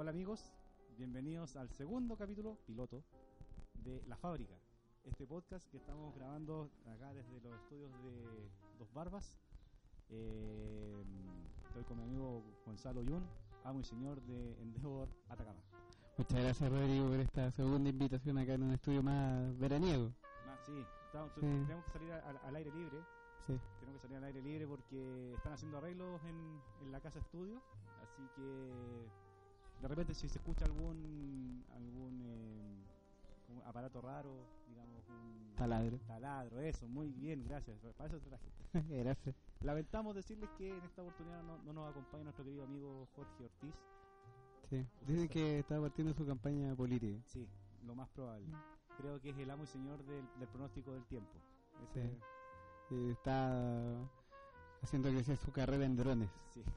Hola amigos, bienvenidos al segundo capítulo piloto de La Fábrica, este podcast que estamos grabando acá desde los estudios de Dos Barbas. Eh, estoy con mi amigo Gonzalo Yun, amo y señor de Endeavor Atacama. Muchas gracias Rodrigo por esta segunda invitación acá en un estudio más veraniego. Ah, sí, estamos- Sí. tenemos que salir al, al aire libre. Sí. Tenemos que salir al aire libre porque están haciendo arreglos en, en la casa estudio. Así que de repente si se escucha algún algún eh, aparato raro, digamos un Taladro. taladro, eso, muy bien, gracias. Para eso te traje. gracias. Lamentamos decirles que en esta oportunidad no, no nos acompaña nuestro querido amigo Jorge Ortiz. Sí. Dicen que está partiendo su campaña política. Sí, lo más probable. Creo que es el amo y señor del, del pronóstico del tiempo. Ese- Sí. Eh, está haciendo crecer su carrera en drones. sí.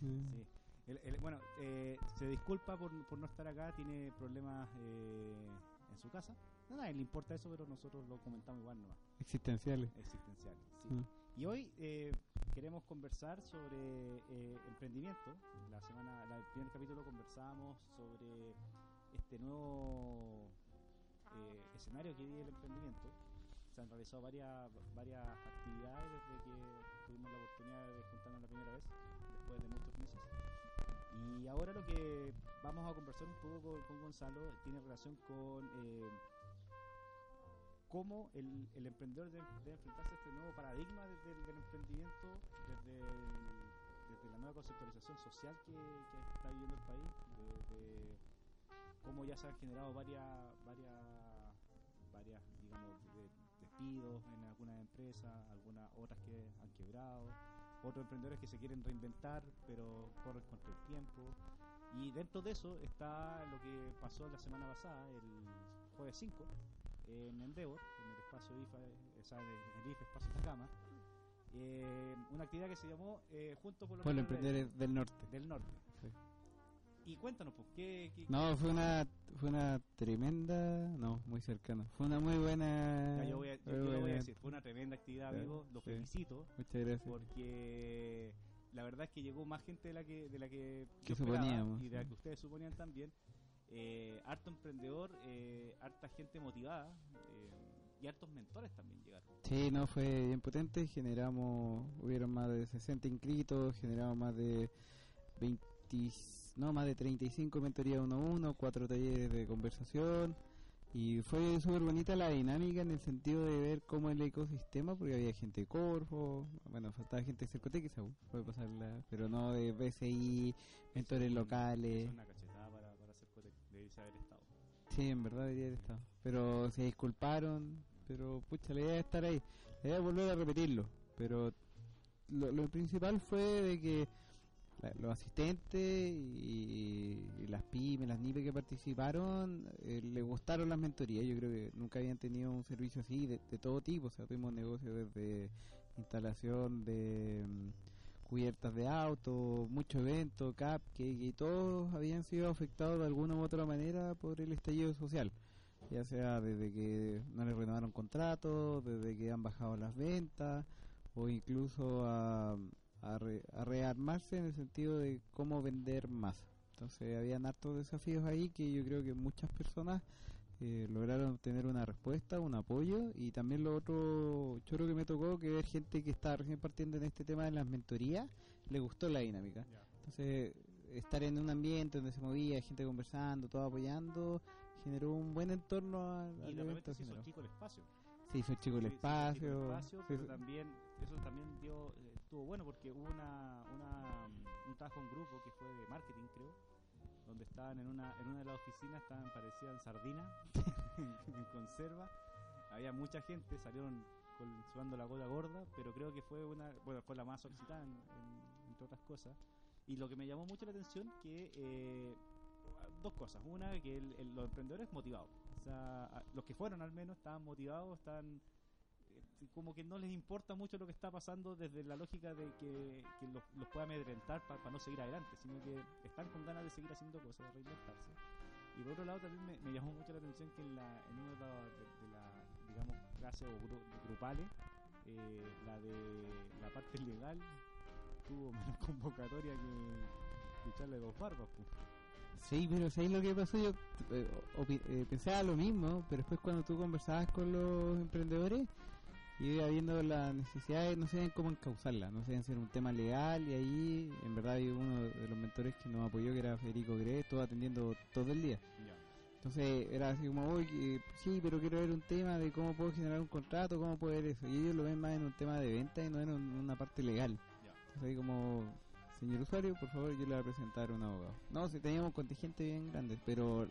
Sí. El- el- bueno, eh, se disculpa por, por no estar acá, tiene problemas eh, en su casa. No, a nadie le importa eso, pero nosotros lo comentamos igual nomás, Existenciales. existenciales. sí. Mm. Y hoy eh, queremos conversar sobre eh, emprendimiento. La semana, la- el primer capítulo conversábamos sobre este nuevo eh, escenario que vive el emprendimiento. Se han realizado varias, varias actividades desde que tuvimos la oportunidad de juntarnos la primera vez, después de muchos meses. Y ahora lo que vamos a conversar un poco con, Gonzalo tiene relación con eh, cómo el, el emprendedor debe, debe enfrentarse a este nuevo paradigma del emprendimiento, desde, la nueva conceptualización social que, está viviendo el país, desde cómo ya se han generado varias, varias, varias digamos, de- despidos en algunas empresas, algunas otras que han quebrado, otros emprendedores que se quieren reinventar, pero corren contra el tiempo. Y dentro de eso está lo que pasó la semana pasada, el jueves 5, en Endeavor, en el espacio IFA, o sea, en el IFA Espacio Atacama, eh, una actividad que se llamó eh, Juntos por los Por los Emprendedores emprendedores del norte. del Norte. Y cuéntanos, pues, ¿qué, qué- No, fue una, fue una tremenda, no, muy cercana. Fue una muy buena. Ya, yo, voy a, yo- yo lo voy a decir, fue una tremenda actividad, amigo, lo sí. felicito, Muchas gracias. porque la verdad es que llegó más gente de la que de la que, Que yo esperaba suponíamos, y de la que ustedes suponían también. Eh, harto emprendedor, eh, harta gente motivada eh, y hartos mentores también llegaron. Sí, no, fue bien potente. Generamos, hubieron más de 60 inscritos, generamos más de 20, no, más de 35 mentorías uno a uno, cuatro talleres de conversación. Y fue súper bonita la dinámica en el sentido de ver cómo el ecosistema, porque había gente de Corfo, bueno, faltaba gente de Cercotec, puede pasarla, pero no de BCI, mentores Es locales. una cachetada para, para hacer cotec, debería haber estado. Sí, en verdad debería haber estado. Pero se disculparon. Pero pucha, la idea es estar ahí. La idea es volver a repetirlo. Pero lo, lo principal fue de que los asistentes y, las pymes, las NIPE que participaron, eh, les gustaron las mentorías. Yo creo que nunca habían tenido un servicio así de, de todo tipo. O sea, tuvimos negocios desde instalación de mm, cubiertas de auto, mucho evento, cupcake y todos habían sido afectados de alguna u otra manera por el estallido social. Ya sea desde que no les renovaron contratos, desde que han bajado las ventas o incluso a, a, re- a rearmarse en el sentido de cómo vender más. Entonces habían hartos desafíos ahí que yo creo que muchas personas eh, lograron obtener una respuesta, un apoyo y también lo otro choro que me tocó que ver gente que está recién partiendo en este tema de las mentorías le gustó la dinámica. Entonces, estar en un ambiente donde se movía, gente conversando, todo apoyando, generó un buen entorno al, al Y evento se hizo generó. chico el espacio. Se hizo chico el sí, espacio. sí, el espacio, pero también eso también dio eh, estuvo bueno porque hubo una, una un trabajo en grupo que fue de marketing creo donde estaban en una en una de las oficinas estaban parecían sardinas en conserva había mucha gente salieron con, sudando la gota gorda pero creo que fue una bueno fue la más solicitada en- en- entre otras cosas y lo que me llamó mucho la atención que eh, dos cosas. Una, que el- los emprendedores motivados. O sea, los que fueron al menos estaban motivados, eh, como que no les importa mucho lo que está pasando desde la lógica de que, que los, los pueda amedrentar para no seguir adelante, sino que están con ganas de seguir haciendo cosas, de reinventarse. Y por otro lado también me, me llamó mucho la atención que en, la, en una de las de, de la, digamos, clases o gru- grupales, eh, la de la parte legal tuvo menos convocatoria que, que echarle dos barbas. pues. Sí, pero ¿sabes lo que pasó? Yo eh, eh, pensaba lo mismo, pero después cuando tú conversabas con los emprendedores, iba viendo las necesidades, no sabían cómo encauzarla, no sabían si era un tema legal, y ahí en verdad uno de los mentores que nos apoyó, que era Federico Gre, estuvo atendiendo todo el día. Entonces era así como, "Oye, sí, pero quiero ver un tema de cómo puedo generar un contrato, cómo puedo ver eso. Y ellos lo ven más en un tema de venta y no en un- una parte legal. Entonces ahí como, señor usuario, por favor, yo le voy a presentar a un abogado. No, si teníamos un contingente bien grande, pero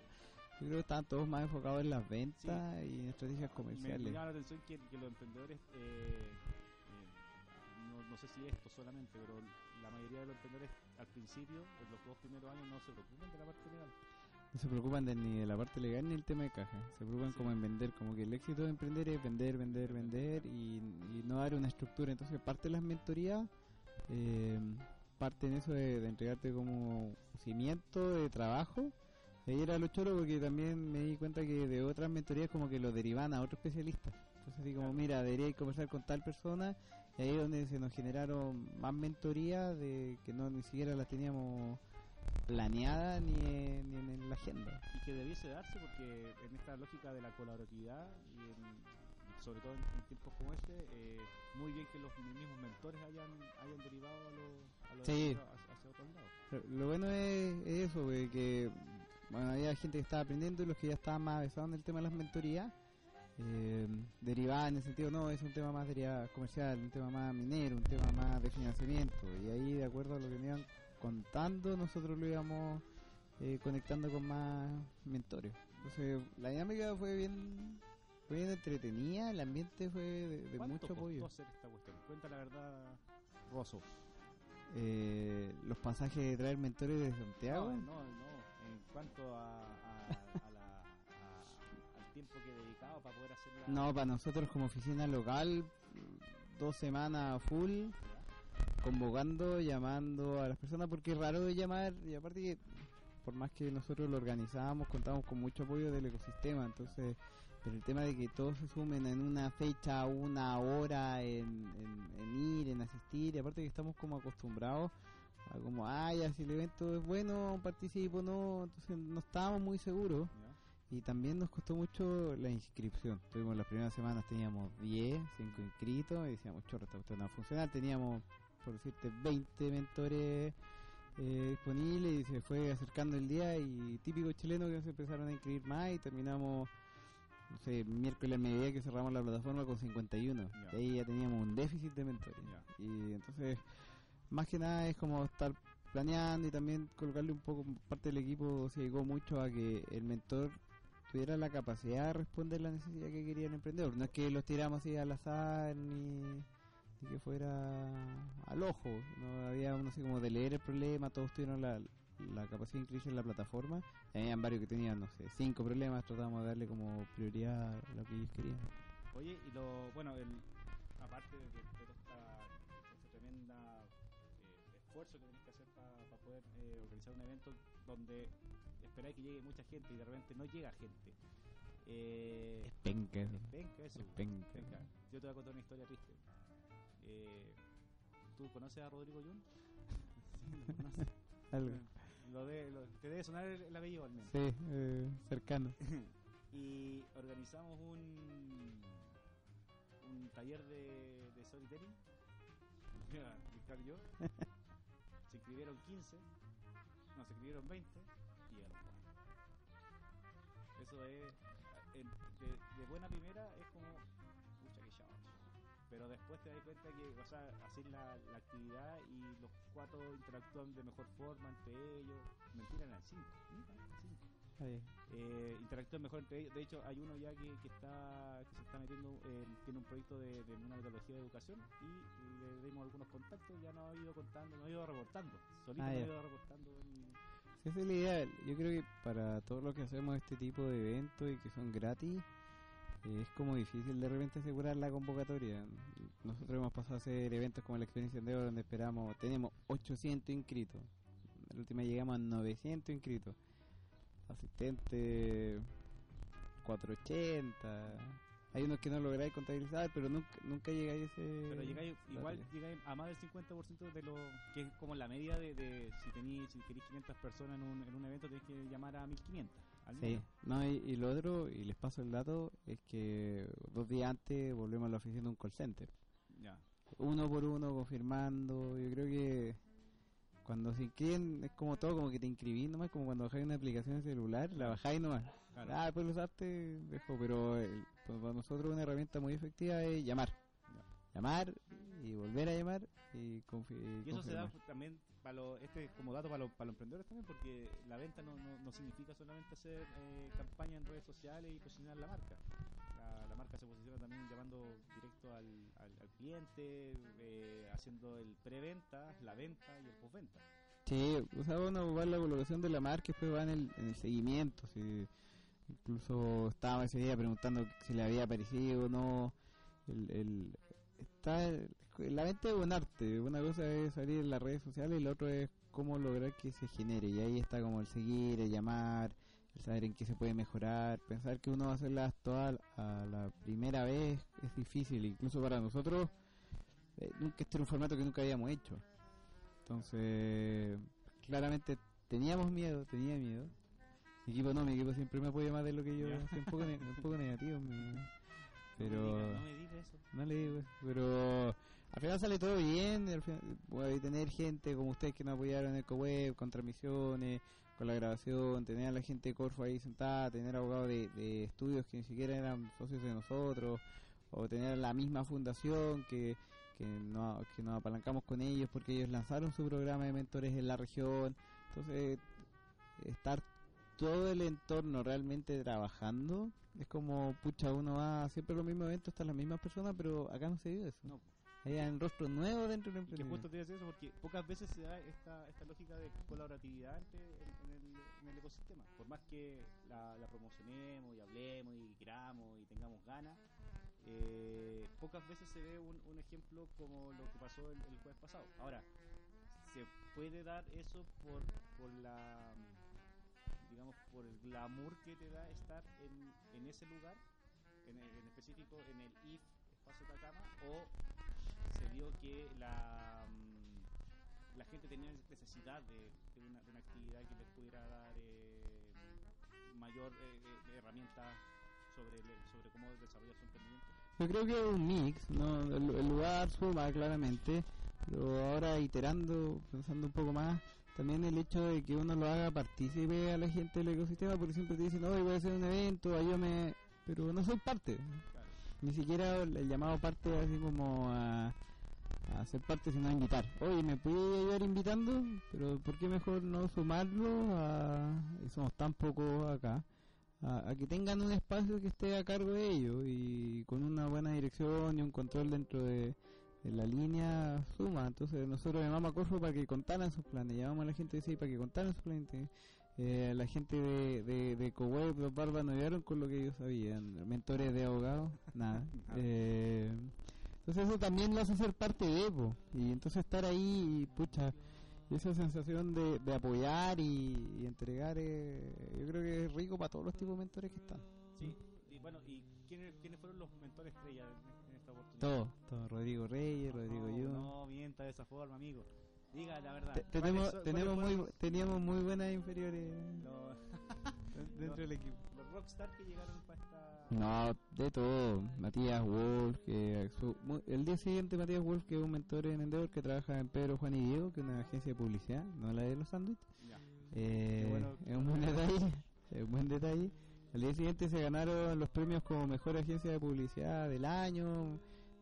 yo creo que estaban todos más enfocados en las ventas y en estrategias Me, comerciales. me llama la atención que, que los emprendedores, eh, eh, no, no sé si esto solamente, pero la mayoría de los emprendedores al principio, en los dos primeros años, no se preocupan de la parte legal. No se preocupan de, ni de la parte legal ni el tema de caja. Se preocupan Sí. como en vender, como que el éxito de emprender es vender, vender, vender y, y no dar una estructura. Entonces parte de las mentorías, eh, parte en eso de, de entregarte como cimiento de trabajo. Y ahí era lo choro porque también me di cuenta que de otras mentorías como que lo derivan a otro especialista. Entonces así como, mira, debería conversar con tal persona y ahí es donde se nos generaron más mentorías de que no ni siquiera las teníamos planeadas ni, en- ni en la agenda. Y que debiese darse porque en esta lógica de la colaboratividad y en- sobre todo en, en tiempos como este, eh, muy bien que los mismos mentores hayan, hayan derivado a los a los Sí. hacia, hacia otros lados. Lo, lo bueno es, es eso, güey, que bueno, había gente que estaba aprendiendo y los que ya estaban más avesados en el tema de las mentorías, eh, derivaban en el sentido, no, es un tema más derivado comercial, un tema más minero, un tema más de financiamiento. Y ahí, de acuerdo a lo que me iban contando, nosotros lo íbamos eh, conectando con más mentores. Entonces, la dinámica fue bien, fue bien entretenida, el ambiente fue de, de ¿Cuánto mucho costó apoyo. hacer esta cuestión? Cuenta la verdad, Rosso. Eh, los pasajes de traer mentores de Santiago. No, no, cuanto a, a- la- al tiempo que dedicaba para poder hacer la... No, para nosotros como oficina local, dos semanas full, convocando, llamando a las personas, porque es raro de llamar, y aparte que por más que nosotros lo organizábamos, contamos con mucho apoyo del ecosistema, entonces, pero el tema de que todos se sumen en una fecha, una hora, en, ir, en asistir, y aparte que estamos como acostumbrados como, ah, ya si el evento es bueno, participo, no, entonces no estábamos muy seguros. Y también nos costó mucho la inscripción. Tuvimos las primeras semanas, teníamos 10, 5 inscritos y decíamos, chorro, esta cuestión no va a funcionar. Teníamos, por decirte, 20 mentores eh, disponibles y se fue acercando el día y típico chileno que se empezaron a inscribir más y terminamos, no sé, miércoles al mediodía que cerramos la plataforma con 51. Ya. Y ahí ya teníamos un déficit de mentores. Y entonces, más que nada es como estar planeando y también colocarle un poco parte del equipo se llegó mucho a que el mentor tuviera la capacidad de responder la necesidad que quería el emprendedor. No es que los tiramos así al azar ni, que fuera al ojo. No había uno así como de leer el problema, todos tuvieron la, la capacidad de inscribirse en la plataforma. Habían varios que tenían, no sé, cinco problemas, tratábamos de darle como prioridad a lo que ellos querían. Oye, y lo, bueno, el, aparte de, de- esfuerzo que tenéis que hacer para poder eh, organizar un evento donde esperáis que llegue mucha gente y de repente no llega gente. Eh, Penca eso. venga, eso. Es penca. Venga, yo te voy a contar una historia triste. Eh, ¿Tú conoces a Rodrigo Yun? sí, lo conoces. Algo. Lo de, lo- te debe sonar el, el apellido al menos. Sí, eh, cercano. y organizamos un un taller de, de Ricardo y yo se inscribieron 15 no, se inscribieron 20 y llegaron 4 eso es de, de buena primera es como pucha que chao pero después te das cuenta que o sea, hacer la, la actividad y los cuatro interactúan de mejor forma entre ellos. Mentira eran 5 Ahí. eh, interactúan mejor entre ellos. De hecho, hay uno ya que, que está que se está metiendo, eh, tiene un proyecto de, de una metodología de educación y le dimos algunos contactos ya nos ha ido contando, nos ha ido reportando. Solito Ah, nos ha ido reportando. en- Sí, esa es la idea. Yo creo que para todo lo que hacemos este tipo de eventos y que son gratis, eh, es como difícil de repente asegurar la convocatoria. Nosotros hemos pasado a hacer eventos como la experiencia de oro donde esperamos, tenemos 800 inscritos. La última llegamos a 900 inscritos. Asistentes 480. hay unos que no lográis contabilizar, pero nunca, nunca llegáis a ese... Pero llegáis, igual llegáis a más del 50% de lo que es como la media de, de si tenéis si queréis 500 personas en un, en un evento, tenéis que llamar a 1500. Al Sí, menos. no, y, y lo otro, y les paso el dato, es que dos días antes volvemos a la oficina de un call center. Ya. Uno por uno, confirmando. Yo creo que cuando se inscriben es como todo, como que te inscribís nomás, como cuando bajáis una aplicación de celular, la bajáis nomás. Claro. Ah, después lo usaste, dejo, pero el- pues, para nosotros una herramienta muy efectiva es llamar. Llamar y volver a llamar y, confi- Y eso se da confirmar. también para los, este es como dato para los, para los emprendedores también, porque la venta no, no, no significa solamente hacer eh, campaña en redes sociales y posicionar la marca. La, marca se posiciona también llamando directo al, al, cliente, eh, haciendo el preventa, la venta y el postventa. Sí, o sea, uno va la colocación de la marca y después va en el, en el seguimiento. Si incluso estaba ese día preguntando si le había parecido o no. El, el, está, la venta es un arte. Una cosa es salir en las redes sociales y la otra es cómo lograr que se genere. Y ahí está como el seguir, el llamar, saber en qué se puede mejorar. Pensar que uno va a hacerlas todas a la primera vez es difícil. Incluso para nosotros, eh, nunca este era un formato que nunca habíamos hecho. Entonces, claramente teníamos miedo, tenía miedo. Mi equipo no, mi equipo siempre me apoya más de lo que yo, soy un poco, ne- un poco negativo. mi- No pero me digas- no me digas eso. no le digo eso, pero al final sale todo bien. y Al final, voy a tener gente como ustedes que nos apoyaron en EcoWeb, con transmisiones, con la grabación, tener a la gente de Corfo ahí sentada, tener abogados de, estudios que ni siquiera eran socios de nosotros, o tener la misma fundación que, que, no, que nos apalancamos con ellos porque ellos lanzaron su programa de mentores en la región. Entonces, estar todo el entorno realmente trabajando es como, pucha, uno va siempre a los mismos eventos, están las mismas personas, pero acá no se vive eso. No. Hay un rostro nuevo dentro del Que emprendimiento. justo te decir eso porque pocas veces se da esta, esta lógica de colaboratividad entre, en, en el, en el ecosistema. Por más que la, la promocionemos y hablemos y queramos y tengamos ganas, eh, pocas veces se ve un, un ejemplo como lo que pasó el, el jueves pasado. Ahora, se puede dar eso por, por la digamos por el glamour que te da estar en, en ese lugar en, el- en específico en el IF Espacio Atacama o se vio que la mm, la gente tenía necesidad de, de una, de una actividad que les pudiera dar eh, mayor eh, eh, herramientas sobre, sobre cómo desarrollar su emprendimiento. Yo creo que es un mix, ¿no? el, el lugar suma claramente, pero ahora iterando, pensando un poco más, también el hecho de que uno lo haga partícipe a la gente del ecosistema, porque siempre te dicen, hoy voy a hacer un evento, ayúdame, pero no soy parte. Claro. Ni siquiera el llamado parte así como a, a ser parte, sino a invitar. Oye, ¿me puede ayudar invitando? Pero ¿por qué mejor no sumarlo a... y somos tan pocos acá? A, a que tengan un espacio que esté a cargo de ellos y con una buena dirección y un control dentro de, de la línea suma. Entonces nosotros llamamos a Corfo para que contaran sus planes, llamamos a la gente de CI para que contaran sus planes. Eh, la gente de, de, de Coweb, los barbas no llegaron con lo que ellos sabían. Mentores de abogados, nada. Eh, entonces eso también lo hace ser parte de po. Y entonces estar ahí y pucha, esa sensación de, de apoyar y, y entregar, eh, yo creo que es rico para todos los tipos de mentores que están. Sí, y bueno, ¿y quiénes, quiénes fueron los mentores estrella en, en esta oportunidad? Todo, todo. Rodrigo Reyes, Rodrigo no, Yu. No, mienta de esa forma, amigo. Diga la verdad. Te- ¿Cuáles tenemos tenemos muy, teníamos muy buenas inferiores los, dentro del equipo. los rockstar que llegaron para esta... No, de todo. Matías Wolf, que su- el día siguiente Matías Wolf, que es un mentor en Endeavor que trabaja en Pedro, Juan y Diego, que es una agencia de publicidad, no la de los sándwiches. Eh, bueno. Es un buen detalle, es un buen detalle. Al día siguiente se ganaron los premios como mejor agencia de publicidad del año,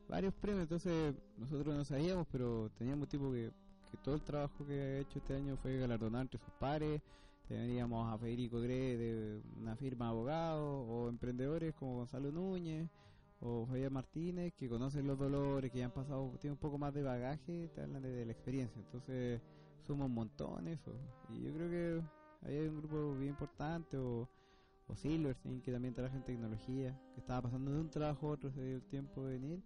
varios premios, entonces nosotros no sabíamos, pero teníamos tipo que, que todo el trabajo que ha hecho este año fue galardonado entre sus pares. Teníamos a Federico Gre de una firma de abogados o emprendedores como Gonzalo Núñez o Javier Martínez que conocen los dolores, que han pasado, tienen un poco más de bagaje, te hablan de, la experiencia. Entonces somos un montón eso. Y yo creo que ahí hay un grupo bien importante o, o Silverstein que también trabaja en tecnología, que estaba pasando de un trabajo a otro, se dio el tiempo de venir.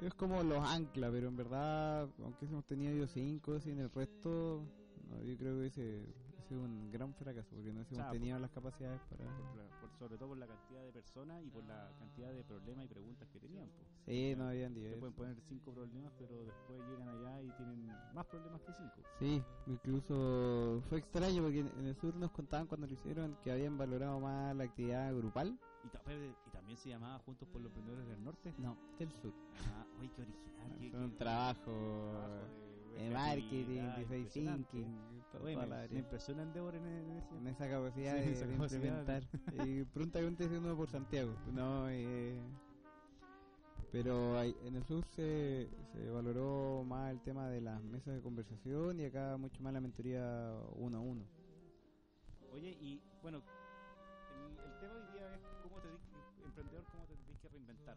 Es como los ancla, pero en verdad, aunque hemos tenido yo cinco, sin el resto, no, yo creo que ese sido un gran fracaso porque no O sea, tenido las capacidades para... por la- por- sobre todo por la cantidad de personas y por la cantidad de problemas y preguntas que tenían. po. Sí, no habían nivel. pueden poner cinco problemas, pero después llegan allá y tienen más problemas que cinco. Sí, incluso fue extraño porque en el sur nos contaban cuando lo hicieron que habían valorado más la actividad grupal. Y, ta- y también se llamaba Juntos por los Emprendedores del Norte. No, del sur. Ah, oye, qué original. qué- Fue un qué- trabajo trabajo de de marketing, design thinking, toda me, impresiona Endeavor en, en ese. en esa capacidad Sí, de, esa de capacidad. implementar. y prontamente uno por Santiago. No, eh, pero ahí- en el sur se, se valoró más el tema de las mesas de conversación y acá mucho más la mentoría uno a uno. Oye, y bueno, el, el tema hoy día es cómo te emprendedor, cómo te tienes que reinventar.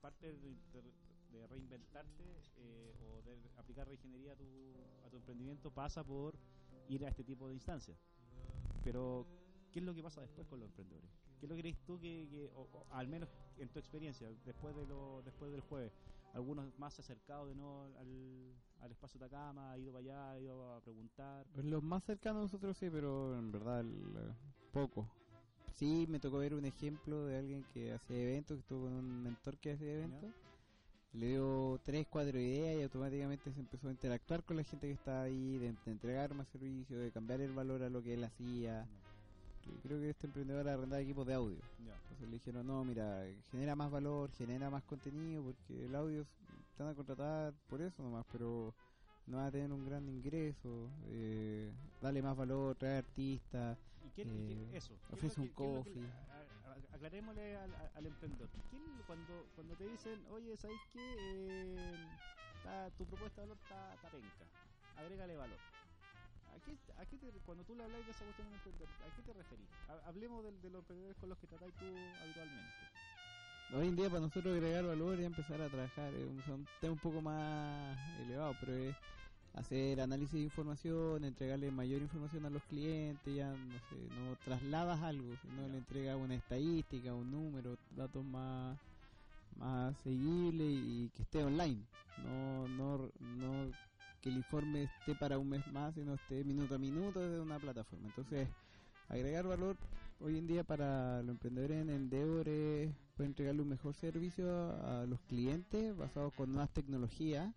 Parte de, de- de reinventarte eh, o de aplicar reingeniería a tu, a tu emprendimiento pasa por ir a este tipo de instancias. Pero, ¿qué es lo que pasa después con los emprendedores? ¿Qué es lo que crees tú que, que- o- o al menos en tu experiencia, después de lo, después del jueves, algunos más se han acercado de nuevo al, al espacio Atacama, ha ido para allá, ha ido a preguntar? Pues los más cercanos a nosotros sí, pero en verdad el, poco. Sí, me tocó ver un ejemplo de alguien que hacía eventos, que estuvo con un mentor que hacía eventos. Le dio tres, cuatro ideas y automáticamente se empezó a interactuar con la gente que estaba ahí, de, de entregar más servicios, de cambiar el valor a lo que él hacía. Creo que este emprendedor arrendaba equipos de audio. Entonces le dijeron, no, mira, genera más valor, genera más contenido, porque el audio van a contratar por eso nomás, pero no va a tener un gran ingreso, eh, dale más valor, trae artistas, ¿Y qué, y qué- Eh, eso? ¿qué es ofrece un coffee. Aclarémosle al, emprendedor. ¿Quién, cuando, cuando te dicen, oye, ¿sabes qué? Eh, tu propuesta de valor está, penca, agrégale valor. ¿A qué, a qué te, cuando tú le hablas de esa cuestión un emprendedor, ¿a qué te referís? Ha- hablemos del- de, los emprendedores con los que tratáis tú habitualmente. Hoy en día para nosotros agregar valor y empezar a trabajar es son un tema un poco más elevado, pero es hacer análisis de información, entregarle mayor información a los clientes, ya no sé, no trasladas algo, sino le entregas una estadística, un número, datos más más seguibles y, que esté online, no no no que el informe esté para un mes más, sino esté minuto a minuto desde una plataforma. Entonces, agregar valor hoy en día para los emprendedores en Endeavor es entregarle un mejor servicio a los clientes basados con nuevas tecnologías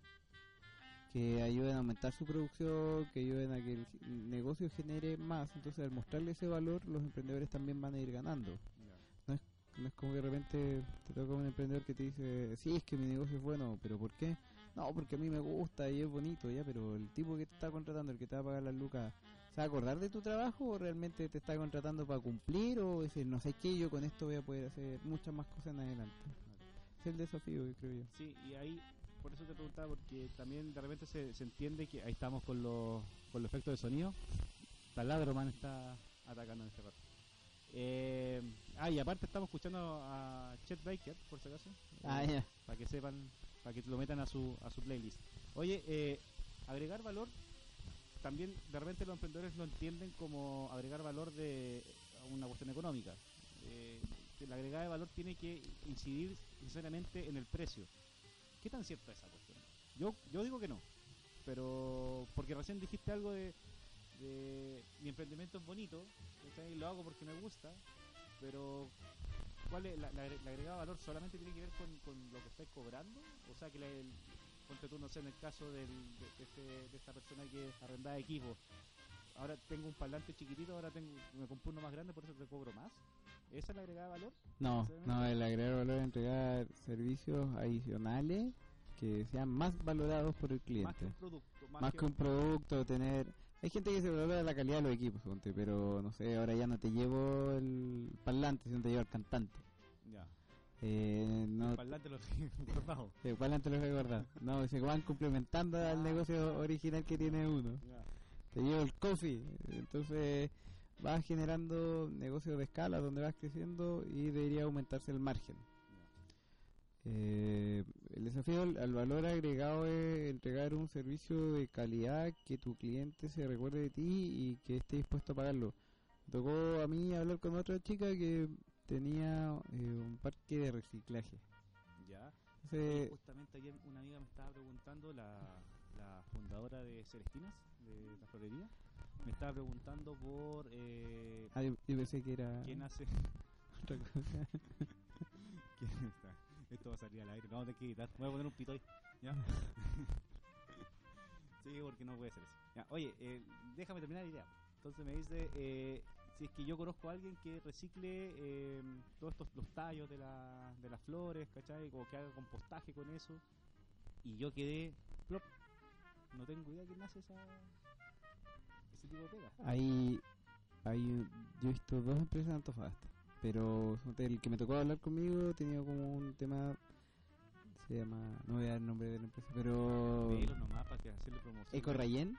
que ayuden a aumentar su producción, que ayuden a que el negocio genere más. Entonces, al mostrarle ese valor, los emprendedores también van a ir ganando. No es como que de repente te toca un emprendedor que te dice, sí, es que mi negocio es bueno, pero ¿por qué? No, porque a mí me gusta y es bonito, ya, pero el tipo que te está contratando, el que te va a pagar las lucas, ¿se va a acordar de tu trabajo o realmente te está contratando para cumplir o decir, no sé qué, yo con esto voy a poder hacer muchas más cosas en adelante? Es el desafío, que creo yo. Sí, y ahí, por eso te preguntaba, porque también de repente se, se entiende que ahí estamos con los, con los efectos de sonido. Taladro Man está atacando en este rato. Eh, ah, y aparte estamos escuchando a Chet Baker, por si acaso. Ah, ya. Para que sepan, para que lo metan a su, a su playlist. Oye, eh, agregar valor, también de repente los emprendedores lo entienden como agregar valor de una cuestión económica. Eh, la agregada de valor tiene que incidir necesariamente en el precio. ¿Qué tan cierta es esa cuestión? Yo, yo digo que no, pero porque recién dijiste algo de, mi emprendimiento es bonito, ¿cachai? lo hago porque me gusta, pero ¿cuál es la, la la agregada valor solamente tiene que ver con, con lo que estáis cobrando? O sea, que la, el, ponte tú, no sé, en el caso de, de este- de esta persona que arrendaba equipo, ahora tengo un parlante chiquitito, ahora tengo, me compro uno más grande, por eso te cobro más. ¿Esa es la agregada de valor? No, no, el agregar valor es entregar servicios adicionales que sean más valorados por el Más que cliente. un producto. Más, Más que un producto, tener... Hay gente que se valora la calidad de los equipos, pero no sé, ahora ya no te llevo el parlante, sino te llevo el cantante. Ya. Eh, no, El parlante lo tengo guardado. el parlante lo he guardado. No, se van complementando al Ah. negocio original que tiene uno. Ya. Te llevo el coffee, entonces vas generando negocios de escala donde vas creciendo y debería aumentarse el margen. Eh, el desafío al, al valor agregado es entregar un servicio de calidad que tu cliente se recuerde de ti y que esté dispuesto a pagarlo. Tocó a mí hablar con otra chica que tenía eh, un parque de reciclaje. Ya. Entonces, justamente ayer una amiga me estaba preguntando, la fundadora de Celestinas, de la florería, me estaba preguntando por eh, Ah, yo, yo pensé que era quién hace. otra cosa. ¿Quién está? Esto va a salir al aire, no tener que editar. Voy a poner un pito ahí. ¿Ya? sí, porque no puede ser eso. Ya, oye, eh, déjame terminar la idea. Entonces me dice, eh, si es que yo conozco a alguien que recicle eh, todos estos los tallos de, la, de las flores, ¿cachai? O que haga compostaje con eso. Y yo quedé, plop, no tengo idea quién hace esa, ese tipo de pega. Hay, hay, yo he visto dos empresas en Antofagasta, pero el que me tocó hablar conmigo tenía como un tema, se llama, no voy a dar el nombre de la empresa, pero nomás para que hacerle promoción. Eco Rayen,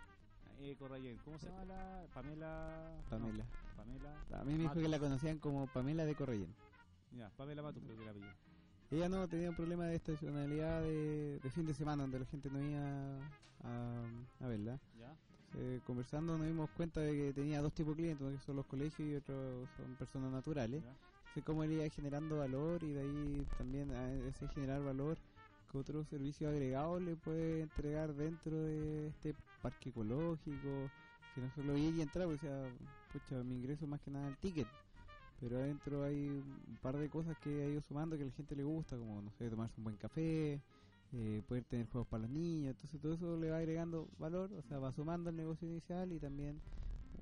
Eco Rayen. ¿Cómo se llama la? Pamela. no, Pamela. Pamela. A mí me dijo que la conocían como Pamela de Correyen. Ya, Pamela Matus creo que la apellido. Ella no tenía un problema de estacionalidad de, de fin de semana, donde la gente no iba a, a verla. ¿Ya? Eh, conversando nos dimos cuenta de que tenía dos tipos de clientes, uno que son los colegios y otros son personas naturales. ¿Ya? Sé cómo él iba generando valor y de ahí también a ese generar valor que otro servicio agregado le puede entregar dentro de este parque ecológico, que no solo ir y entrar, o sea, pucha, mi ingreso más que nada el ticket, pero adentro hay un par de cosas que ha ido sumando que a la gente le gusta, como, no sé, tomarse un buen café, eh, poder tener juegos para los niños, entonces todo eso le va agregando valor, o sea, va sumando el negocio inicial y también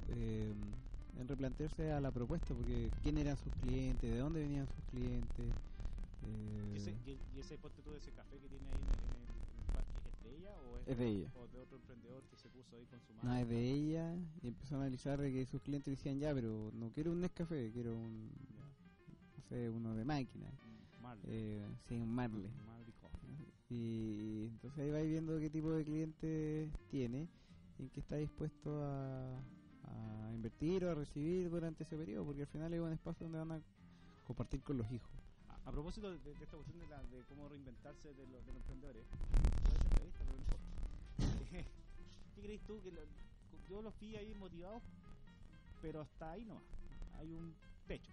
eh, en replantearse a la propuesta, porque quién eran sus clientes, de dónde venían sus clientes. eh, ¿Y ese, y, ese ponte ese café que tiene ahí en el, de ella o es, Es de ella. o de otro emprendedor que se puso ahí con su mano? No, es de ella y empezó a analizar de que sus clientes decían ya, pero no quiero un Nescafé, quiero un, no sé, uno de máquina, Marley. eh, sí, un Marley. Y entonces ahí vais viendo qué tipo de clientes tiene y en qué está dispuesto a, a invertir o a recibir durante ese periodo, porque al final es un espacio donde van a compartir con los hijos. A, a propósito de, de esta cuestión de, la, de cómo reinventarse de, los de los emprendedores, ¿Qué, crees tú? que lo- Yo los vi ahí motivados, pero hasta ahí no Hay un techo.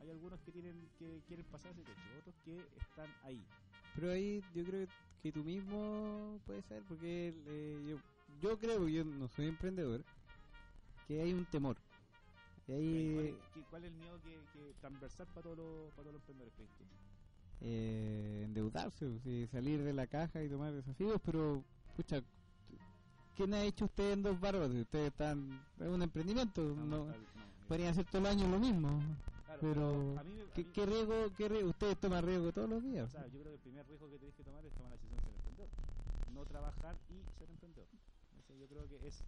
Hay algunos que tienen que quieren pasar ese techo, otros que están ahí. Pero ahí yo creo que tú mismo puede ser, porque eh, yo, yo creo, yo no soy emprendedor, que hay un temor. Y ¿Cuál, es- qué- cuál es el miedo que, que transversal para todos los, para todos los emprendedores? Eh, endeudarse, sea, salir de la caja y tomar desafíos, pero, pucha, ¿quién ha hecho usted en dos barbas? Ustedes están, es un emprendimiento, No, no, no, podrían hacer todo el año lo mismo. claro, pero, a mí me- a ¿Qué, mí- qué riesgo, qué riesgo? Ustedes toman riesgo todos los días. Yo creo que el primer riesgo que tienes que tomar es tomar la decisión de ser emprendedor. No trabajar y ser emprendedor. Entonces yo creo que es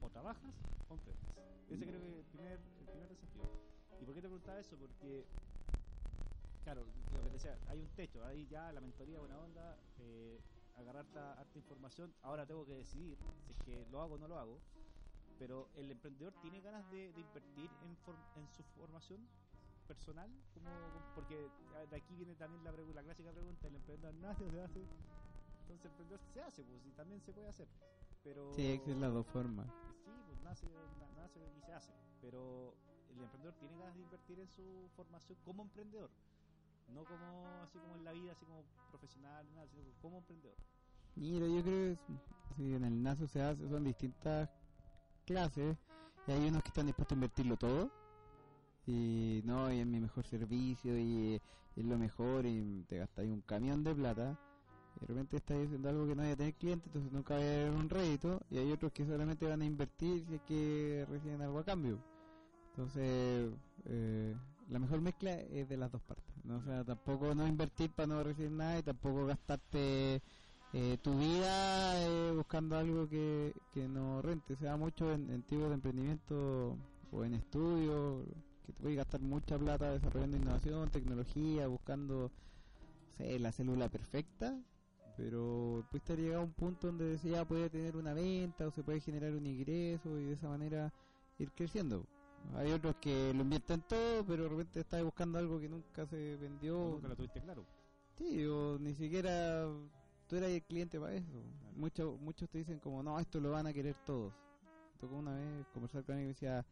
o trabajas o emprendes. Ese creo que es el primer, el primer desafío. ¿Y por qué te preguntaba eso? Porque, claro, lo que decía, hay un techo, ahí ya la mentoría buena onda, eh, agarrar harta, harta información, ahora tengo que decidir si es que lo hago o no lo hago, pero el emprendedor tiene ganas de, de invertir en, en su formación personal, como, porque de aquí viene también la, la clásica pregunta, ¿el emprendedor nace o se hace? Entonces el emprendedor se hace, pues, y también se puede hacer, pero... Sí, existen las dos formas. Sí, pues nace, na- nace y se hace. Pero el emprendedor tiene ganas de invertir en su formación como emprendedor. No como así como en la vida, así como profesional, nada, sino como emprendedor. Mira, yo creo que sí, en el NASO se hace, son distintas clases y hay unos que están dispuestos a invertirlo todo y no, y es mi mejor servicio y, y es lo mejor y te gastáis un camión de plata y de repente estáis haciendo algo que no vaya a tener cliente, entonces nunca va a haber un rédito y hay otros que solamente van a invertir si es que reciben algo a cambio. Entonces, eh, la mejor mezcla es de las dos partes. ¿No? O sea, tampoco no invertir para no recibir nada y tampoco gastarte eh, tu vida eh, buscando algo que, que no rente. Se da mucho en, en tipos de emprendimiento o en estudios, que te puedes gastar mucha plata desarrollando innovación, tecnología, buscando la célula perfecta, pero después te llegado a un punto donde se ya puede tener una venta o se puede generar un ingreso y de esa manera ir creciendo. Hay otros que lo invierten todo, pero de repente estás buscando algo que nunca se vendió. O nunca lo tuviste claro. Sí, o ni siquiera tú eras el cliente para eso. Muchos muchos te dicen como, no, esto lo van a querer todos. Me tocó una vez conversar con alguien que decía,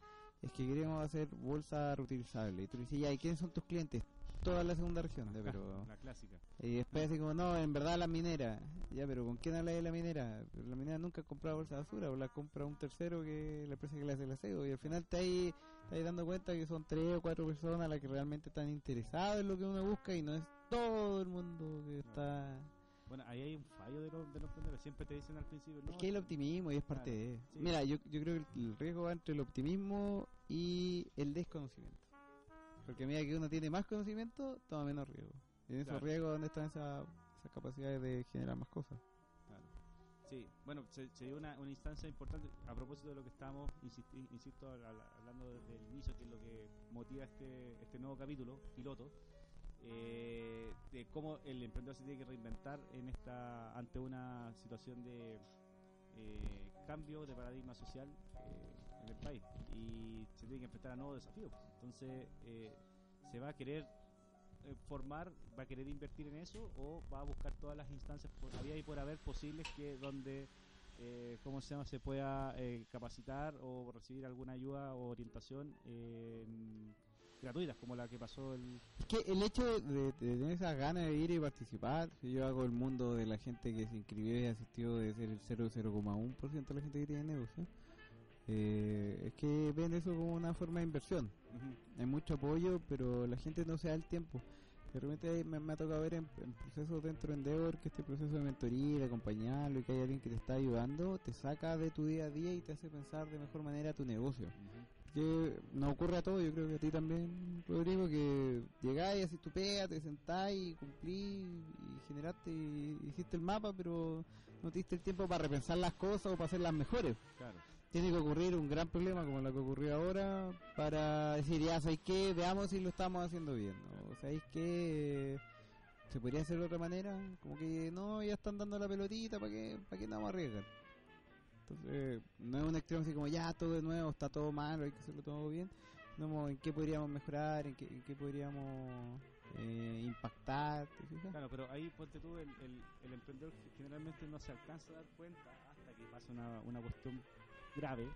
es que queremos hacer bolsa reutilizable. Y tú le dices, ya, ¿y quiénes son tus clientes? Justo a la segunda región, ya, pero... La clásica. Y después así como, no, en verdad la minera. Ya, pero ¿con quién habla de la minera? La minera nunca ha comprado bolsa de basura, o la compra un tercero que la empresa que le hace el aseo. Y al final te ahí, te ahí dando cuenta que son tres o cuatro personas las que realmente están interesadas en lo que uno busca y no es todo el mundo que está... Bueno, ahí hay un fallo de, los de los emprendedores. Siempre te dicen al principio, no, Es que el optimismo y es parte Claro, de... sí. Mira, yo, yo creo que el riesgo va entre el optimismo y el desconocimiento. Porque a medida que uno tiene más conocimiento, toma menos riesgo. Y en esos Claro. riesgos donde están esa- esas capacidades de generar más cosas. Claro. Sí, bueno, se, se dio una, una instancia importante a propósito de lo que estábamos, insisti- insisto, hablando desde el inicio, que es lo que motiva este, este nuevo capítulo, piloto, eh, de cómo el emprendedor se tiene que reinventar en esta ante una situación de eh, cambio de paradigma social eh, en el país y se tiene que enfrentar a nuevos desafíos. Entonces, eh, se va a querer eh, formar, va a querer invertir en eso o va a buscar todas las instancias por había y por haber posibles que donde eh, cómo se llama se pueda eh, capacitar o recibir alguna ayuda o orientación eh, gratuitas como la que pasó el Es que el hecho de, de tener esas ganas de ir y participar, yo hago el mundo de la gente que se inscribió y asistió de ser el 0,1% de la gente que tiene negocio, eh, es que ven eso como una forma de inversión. Hay mucho apoyo, pero la gente no se da el tiempo. De repente me, me ha tocado ver en, en procesos dentro de Endeavor que este proceso de mentoría, de acompañarlo y que hay alguien que te está ayudando, te saca de tu día a día y te hace pensar de mejor manera tu negocio. Que nos ocurre a todos, yo creo que a ti también, Rodrigo, que llegáis, haces tu pega, te sentáis, y cumplís y generaste, y hiciste el mapa, pero no te diste el tiempo para repensar las cosas o para hacerlas mejores. claro Tiene que ocurrir un gran problema como lo que ocurrió ahora para decir, ya, ¿sabéis qué? Veamos si lo estamos haciendo bien. ¿no? ¿Sabéis qué? ¿Se podría hacer de otra manera? Como que no, ya están dando la pelotita, ¿para qué, para qué vamos a arriesgar? Entonces, no es un extremo así como, ya, todo de nuevo, está todo malo, hay que hacerlo todo bien. No, ¿en qué podríamos mejorar? ¿En qué, qué podríamos eh, impactar? Claro, pero ahí ponte tú, el, el, el emprendedor que generalmente no se alcanza a dar cuenta hasta que pasa una, una cuestión grave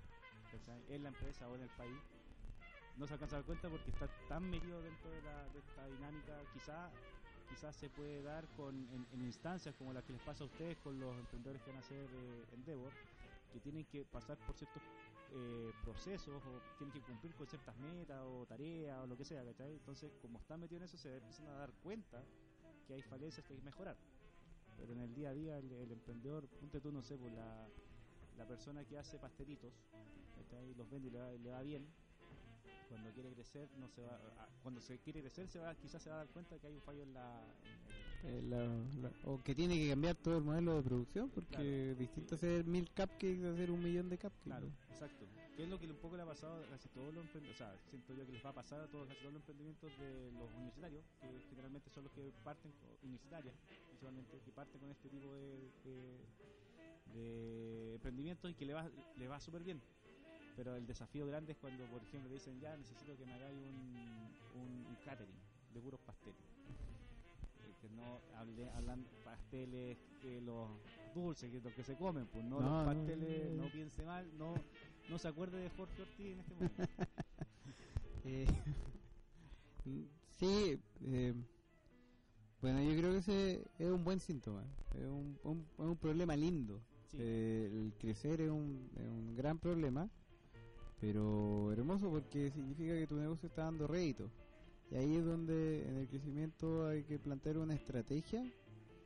¿cachai? en la empresa o en el país. No se alcanza a dar cuenta porque está tan metido dentro de, la, de esta dinámica. Quizá quizás se puede dar con en, en instancias como las que les pasa a ustedes con los emprendedores que van a hacer eh, Endeavor, que tienen que pasar por ciertos eh, procesos o tienen que cumplir con ciertas metas o tareas o lo que sea, ¿cachai? Entonces, como están metidos en eso, se empiezan a dar cuenta que hay falencias que hay que mejorar. Pero en el día a día, el, el emprendedor, ponte tú, no sé, pues la, la persona que hace pastelitos, los vende y le va, le va bien, cuando quiere crecer, no se va, a- cuando se quiere crecer, se va, quizás se va a dar cuenta que hay un fallo en la... en- Eh, la- la- o que tiene que cambiar todo el modelo de producción porque Claro. distinto hacer mil cupcakes a hacer un millón de cupcakes. Claro, ¿no? exacto. Que es lo que un poco le ha pasado a casi todos los emprendimientos, o sea, siento yo que les va a pasar a todos, casi todos los emprendimientos de los universitarios, que generalmente son los que parten, con- universitarias, principalmente, que parten con este tipo de, de, de emprendimientos y que le va, le va súper bien. Pero el desafío grande es cuando, por ejemplo, dicen, ya necesito que me hagáis un, un, un catering de puros pasteles. Eh, que no hable, hablan pasteles, que los dulces, que los que se comen, pues no, No, los pasteles, no. no piense mal, no, no se acuerde de Jorge Ortiz en este momento. Eh, sí, eh, bueno, yo creo que ese es un buen síntoma, es un, un- es un problema lindo. Eh, el crecer es un, es un gran problema, pero hermoso porque significa que tu negocio está dando rédito. Y ahí es donde en el crecimiento hay que plantear una estrategia.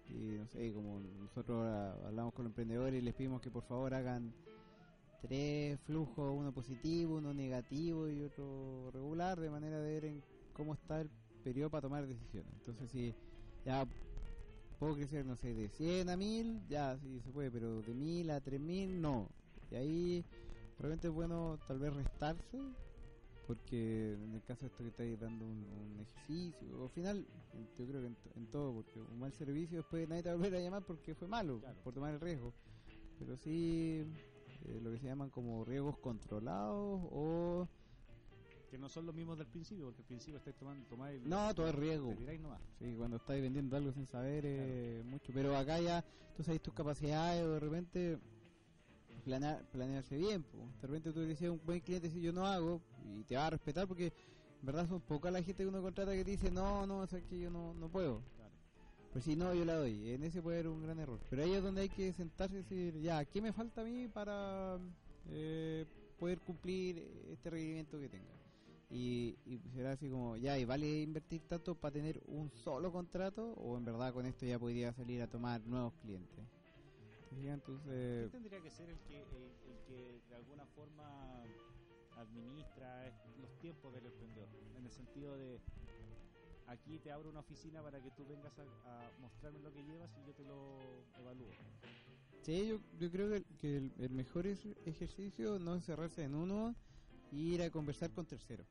Y no sé, como nosotros hablamos con los emprendedores y les pedimos que por favor hagan tres flujos, uno positivo, uno negativo y otro regular, de manera de ver en cómo está el periodo para tomar decisiones. Entonces, si ya puedo crecer, no sé, de 100 a 1000, ya sí se puede, pero de 1000 a 3000, no. Y ahí realmente es bueno tal vez restarse, porque en el caso de esto que estáis dando un, un ejercicio, o al final, yo creo que en, en todo, porque un mal servicio después nadie te va a volver a llamar porque fue malo, Claro. por tomar el riesgo. Pero sí, eh, lo que se llaman como riesgos controlados o... que no son los mismos del principio, porque al principio estáis tomando, tomáis No, todo es riesgo. Sí, cuando estáis vendiendo algo sin saber eh, mucho. Pero acá ya tú sabes tus capacidades o de repente planear, planearse bien. po. De repente tú decías un buen cliente si yo no hago y te va a respetar porque En verdad son poca la gente que uno contrata que te dice, no, no, sea, que yo no, no puedo. Claro. Pues si no, yo la doy. En ese puede haber un gran error. Pero ahí es donde hay que sentarse y decir, ya, ¿qué me falta a mí para eh, poder cumplir este requerimiento que tenga? Y, y será así como, ya, ¿y vale invertir tanto para tener un solo contrato? ¿O en verdad con esto ya podría salir a tomar nuevos clientes? Entonces, ¿Quién tendría que ser el que, el, el que de alguna forma administra los tiempos del emprendedor? En el sentido de, aquí te abro una oficina para que tú vengas a, a mostrarme lo que llevas y yo te lo evalúo. Sí, yo, yo creo que, que el, el mejor ejercicio no encerrarse en uno y ir a conversar con terceros.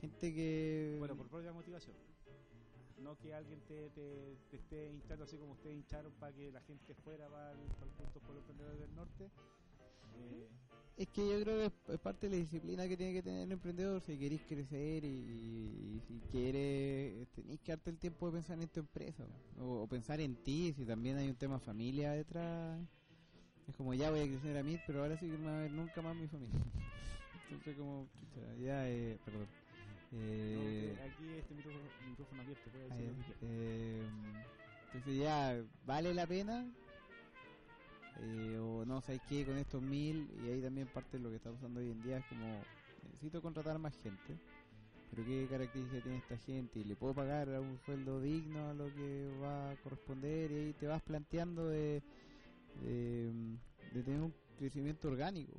Gente que... Bueno, por propia motivación. No que alguien te, te, te esté hinchando así como ustedes hincharon para que la gente fuera para el, para punto por los emprendedores del norte. Eh, Es que yo creo que es, parte de la disciplina que tiene que tener el emprendedor si queréis crecer y, y si quieres, tenéis que darte el tiempo de pensar en tu empresa o, o pensar en ti, si también hay un tema familia detrás. Es como ya voy a crecer a mí, pero ahora sí que no va a ver nunca más mi familia. Entonces como, ya, eh, perdón. Eh, aquí este micrófono, micrófono abierto, puede decir lo que. Eh, entonces ya, ¿vale la pena? Eh, o no, ¿sabes qué? Con estos mil, y ahí también parte de lo que está usando hoy en día, es como, necesito contratar más gente, pero ¿qué características tiene esta gente? Y le puedo pagar a un sueldo digno a lo que va a corresponder, y ahí te vas planteando de, de, de tener un crecimiento orgánico.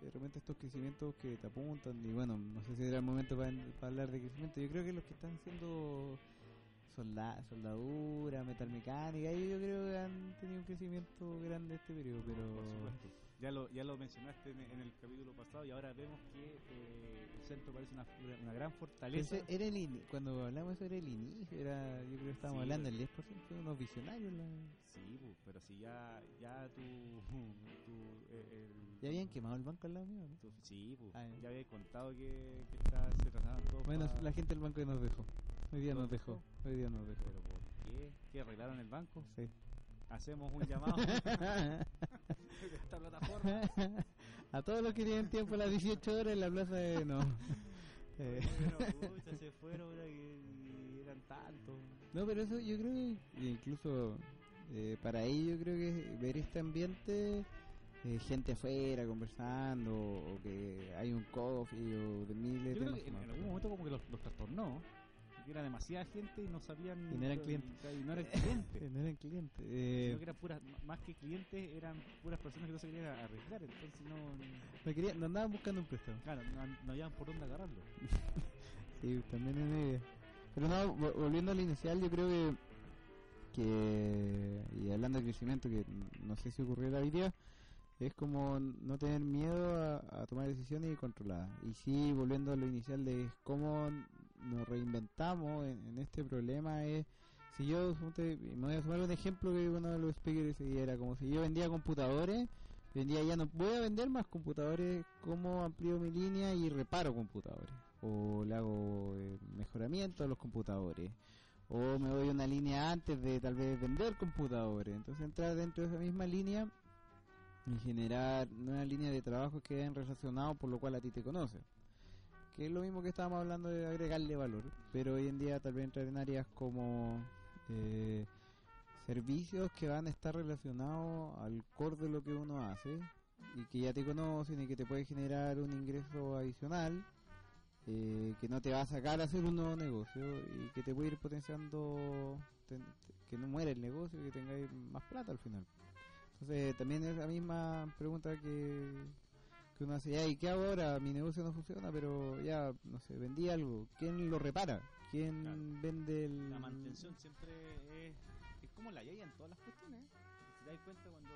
De repente estos crecimientos que te apuntan, y bueno, no sé si era el momento para, hablar de crecimiento, yo creo que los que están haciendo solda, soldadura, metalmecánica, ellos yo creo que han tenido un crecimiento grande este periodo, pero... Ya lo, ya lo mencionaste en, en el capítulo pasado y ahora vemos que eh, el centro parece una, una gran fortaleza. era el cuando hablamos era el inicio, era, yo creo que estábamos Sí, hablando pero- del 10% de unos visionarios. la- Sí, pu, pero si ya, ya tu, tu, eh, el- Ya habían quemado el banco al lado mío, ¿no? tu- sí, pu, Ah, ya. ya había contado que, que está, se trasladaban todos Bueno, la gente del banco nos dejó. Hoy día ¿Nos dejó. dejó? Hoy día nos dejó. ¿Pero por qué? ¿Qué arreglaron el banco? Sí. Hacemos un llamado de esta plataforma. a todos los que tienen tiempo a las 18 horas en la plaza de... No. Eh, pucha, se fueron ahora que y eran tantos. No, pero eso yo creo que incluso eh, para ello yo creo que ver este ambiente, eh, gente afuera conversando, o que hay un coffee, o de miles Yo de creo que en, algún momento como que los, los trastornó. Era demasiada gente y no sabían... Y no eran clientes. Y no eran clientes. Eh, no eran clientes. eh, Sino que eran puras, más que clientes, eran puras personas que no se querían arriesgar. Entonces no... no, querían, no andaban buscando un préstamo. Claro, no, no habían por dónde agarrarlo. Sí, también es idea. Pero no, vo- volviendo al inicial, yo creo que, que y hablando de crecimiento, que no sé si ocurriera hoy día, es como no tener miedo a, a tomar decisiones y controladas. Y sí, volviendo a lo inicial de cómo nos reinventamos en, este problema, es si yo, me voy a tomar un ejemplo que uno de los speakers era como si yo vendía computadores, hoy en día ya no voy a vender más computadores, ¿cómo amplío mi línea y reparo computadores? O le hago eh, mejoramiento a los computadores, o me voy una línea antes de tal vez vender computadores. Entonces entrar dentro de esa misma línea y generar nuevas líneas de trabajo que hayan relacionado por lo cual a ti te conocen. Que es lo mismo que estábamos hablando de agregarle valor, pero hoy en día tal vez entrar en áreas como eh, servicios que van a estar relacionados al core de lo que uno hace y que ya te conocen y que te puede generar un ingreso adicional eh, que no te va a sacar a hacer un nuevo negocio y que te puede ir potenciando ten- que no muera el negocio y que tengáis más plata al final. Entonces también es la misma pregunta que, que uno hace, ya, ¿y qué hago ahora? Mi negocio no funciona, pero ya, no sé, vendí algo. ¿Quién lo repara? ¿Quién Claro. vende el...? La mantención siempre es, es como la ley en todas las cuestiones. Si te das cuenta cuando,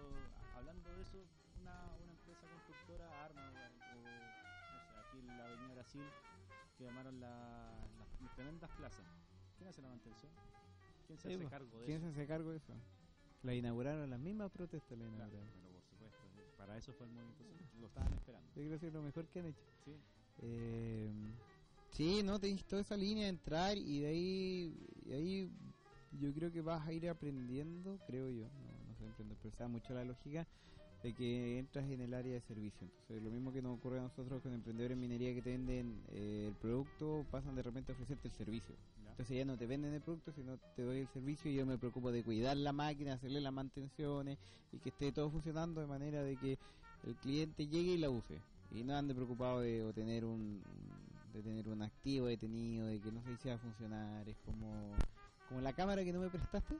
hablando de eso, una, una empresa constructora arma o, o, no sé, aquí en la avenida Brasil, que llamaron la- las tremendas plazas. ¿Quién hace la mantención? ¿Quién se Sí, hace pues, cargo de ¿Quién eso? se hace cargo de eso? La inauguraron las mismas protestas, la Claro, inauguraron. eh, para eso fue el movimiento, lo estaban esperando. Yo creo que es lo mejor que han hecho. ¿sí? Eh, sí, no, tenéis toda esa línea de entrar y de ahí, y ahí yo creo que vas a ir aprendiendo, creo yo, no, no sé pero sabe mucho la lógica, de que entras en el área de servicio. Entonces, lo mismo que nos ocurre a nosotros con emprendedores en minería que te venden eh, el producto, pasan de repente a ofrecerte el servicio. Entonces ya no te venden el producto, sino te doy el servicio y yo me preocupo de cuidar la máquina, hacerle las mantenciones y que esté todo funcionando de manera de que el cliente llegue y la use. Y no ande preocupado de o tener un de tener un activo detenido, de que no sé si va a funcionar, es como como la cámara que no me prestaste,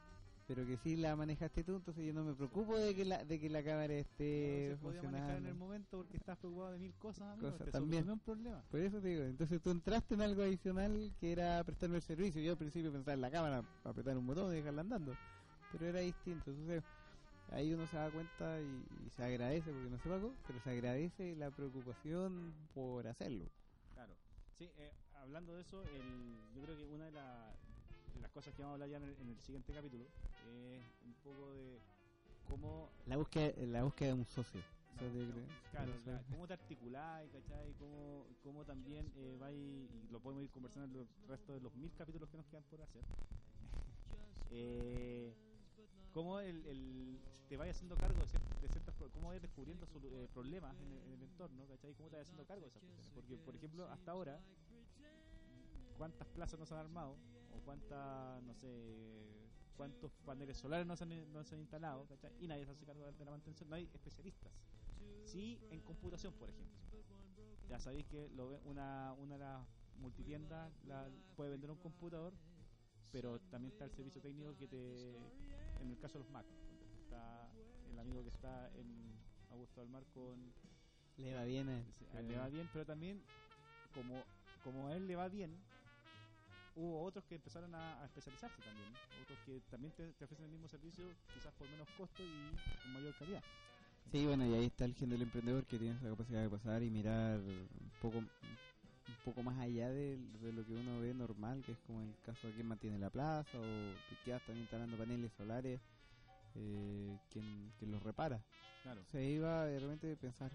pero que sí la manejaste tú, entonces yo no me preocupo de que la de que la cámara No esté se podía manejar en funcionando. el momento porque estás preocupado de mil cosas, amigo. Cosas te también. un problema. Por eso te digo, entonces tú entraste en algo adicional que era prestarme el servicio. Yo al principio pensaba en la cámara, apretar un botón y dejarla andando, pero era distinto. Entonces ahí uno se da cuenta y, y se agradece porque no se pagó, pero se agradece la preocupación por hacerlo. Claro. Sí, eh, hablando de eso, el, yo creo que una de, la- de las cosas que vamos a hablar ya en el, en el siguiente capítulo es un poco de cómo La búsqueda, la búsqueda de un socio. No, claro, la- cómo te articuláis, ¿cachai? Cómo, cómo también eh, vais, y lo podemos ir conversando en los restos de los mil capítulos que nos quedan por hacer. eh, cómo el, el- te vayas haciendo cargo de, cier- de ciertas, cómo vayas descubriendo solu- eh, problemas en el, en el entorno, ¿cachai? Cómo te vayas haciendo cargo de esas cuestiones. Porque, por ejemplo, hasta ahora, ¿cuántas plazas nos han armado? O cuántas, no sé, cuántos paneles solares nos han, nos han instalado, ¿cachai? Y nadie se hace cargo de la mantención, no hay especialistas. Sí, en computación, por ejemplo. Ya sabéis que lo ve- una, una de las multitiendas la, puede vender un computador, pero también está el servicio técnico que te. En el caso de los Mac, está el amigo que está en Augusto del Mar con. Le va bien él le va bien, pero también, como, como a él le va bien, hubo otros que empezaron a, a especializarse también. Otros que también te, te ofrecen el mismo servicio, quizás por menos costo y con mayor calidad. Sí, bueno, y ahí está el gen del emprendedor que tiene esa capacidad de pasar y mirar un poco un poco más allá de, de lo que uno ve normal, que es como el caso de quién mantiene la plaza o que ya están instalando paneles solares, eh, quien, quien los repara. Claro. Se iba de repente a pensar,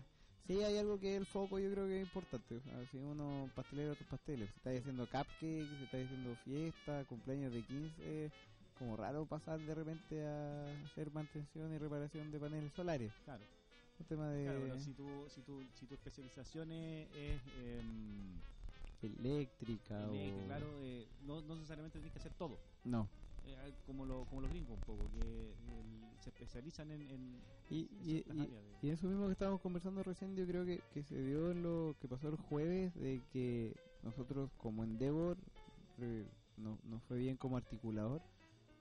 sí hay algo que es el foco, yo creo que es importante. Si uno pastelero, otros pasteles, si está haciendo cupcakes, si está haciendo fiesta, cumpleaños de 15, como raro pasar de repente a hacer mantención y reparación de paneles solares. Claro. Un tema de Claro, pero si tu, si tu, si tu especialización es, es, em, eléctrica eléctrica, o... claro, eh, no, no necesariamente tienes que hacer todo. No. Eh, como, lo, como los gringos un poco, que el- se especializan en, en Y, en y, ciertas y- áreas de- y eso mismo que estábamos conversando recién, yo creo que, que se dio en lo que pasó el jueves, de que nosotros como Endeavor eh, no, nos fue bien como articulador,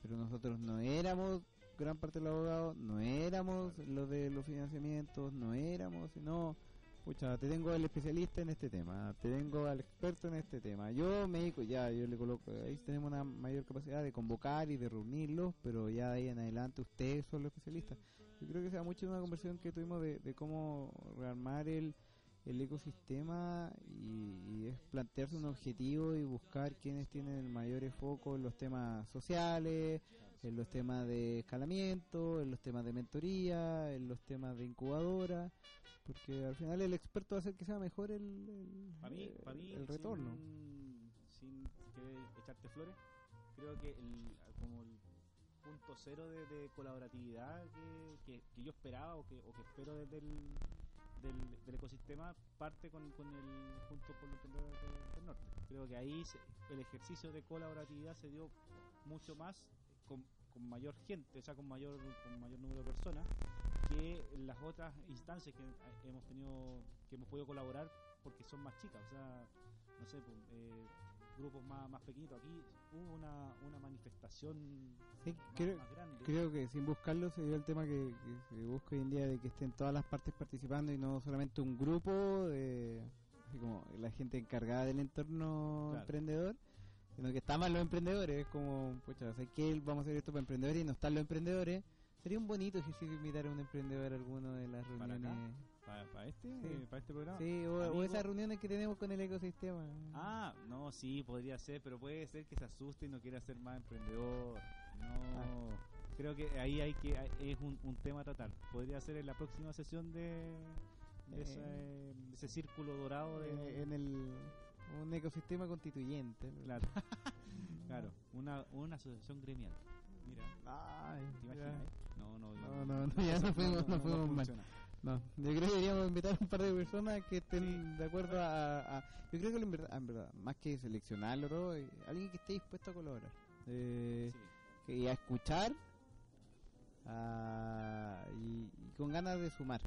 pero nosotros no éramos gran parte de los abogados, no éramos los de los financiamientos, no éramos, sino, pucha, te tengo al especialista en este tema, te tengo al experto en este tema. Yo me ya, yo le coloco, ahí tenemos una mayor capacidad de convocar y de reunirlos, pero ya de ahí en adelante ustedes son los especialistas. Yo creo que se da mucho una conversación que tuvimos de, de cómo rearmar el, el ecosistema y, y es plantearse un objetivo y buscar quienes tienen el mayor foco en los temas sociales, en los temas de escalamiento, en los temas de mentoría, en los temas de incubadora, porque al final el experto va a hacer que sea mejor el, el, Para mí, el- pa' mí el retorno. Sin, sin querer echarte flores, creo que el, como el punto cero de, de colaboratividad que, que, que yo esperaba o que, o que espero desde el, del, del ecosistema parte con, con el junto por los emprendedores del, del norte. Creo que ahí se- el ejercicio de colaboratividad se dio mucho más con, con mayor gente, o sea, con mayor, con mayor número de personas que las otras instancias que hemos tenido, que hemos podido colaborar porque son más chicas, o sea, no sé, pues, eh, grupos más, más pequeñitos. Aquí hubo una, una manifestación Sí, más, creo, más grande. Creo que sin buscarlo se dio el tema que, que se busca hoy en día de que estén todas las partes participando y no solamente un grupo de así como la gente encargada del entorno Claro. emprendedor, sino que están más los emprendedores, es como, pucha, ¿sabes qué? Vamos a hacer esto para emprendedores y no están los emprendedores. Sería un bonito ejercicio invitar a un emprendedor a alguno de las ¿Para acá? reuniones. ¿Para, este, Sí. eh, para este programa? Sí, o, o esas reuniones que tenemos con el ecosistema. Ah, no, sí, podría ser, pero puede ser que se asuste y no quiera ser más emprendedor. No, creo que ahí hay que es un, un tema a tratar. Podría ser en la próxima sesión de, de ese, Eh. ese círculo dorado de, Eh, en el un ecosistema constituyente. claro, claro, una, una asociación gremial. Mira, Ay, ¿te imaginas? No, no, No, ya no fuimos, no fuimos mal. No, yo creo que deberíamos invitar un par de personas que estén de acuerdo a, a- Yo creo que en verdad, en verdad, más que seleccionarlo, todo, eh, alguien que esté dispuesto a colaborar. Eh, Sí. que- y a escuchar a- y, y con ganas de sumar.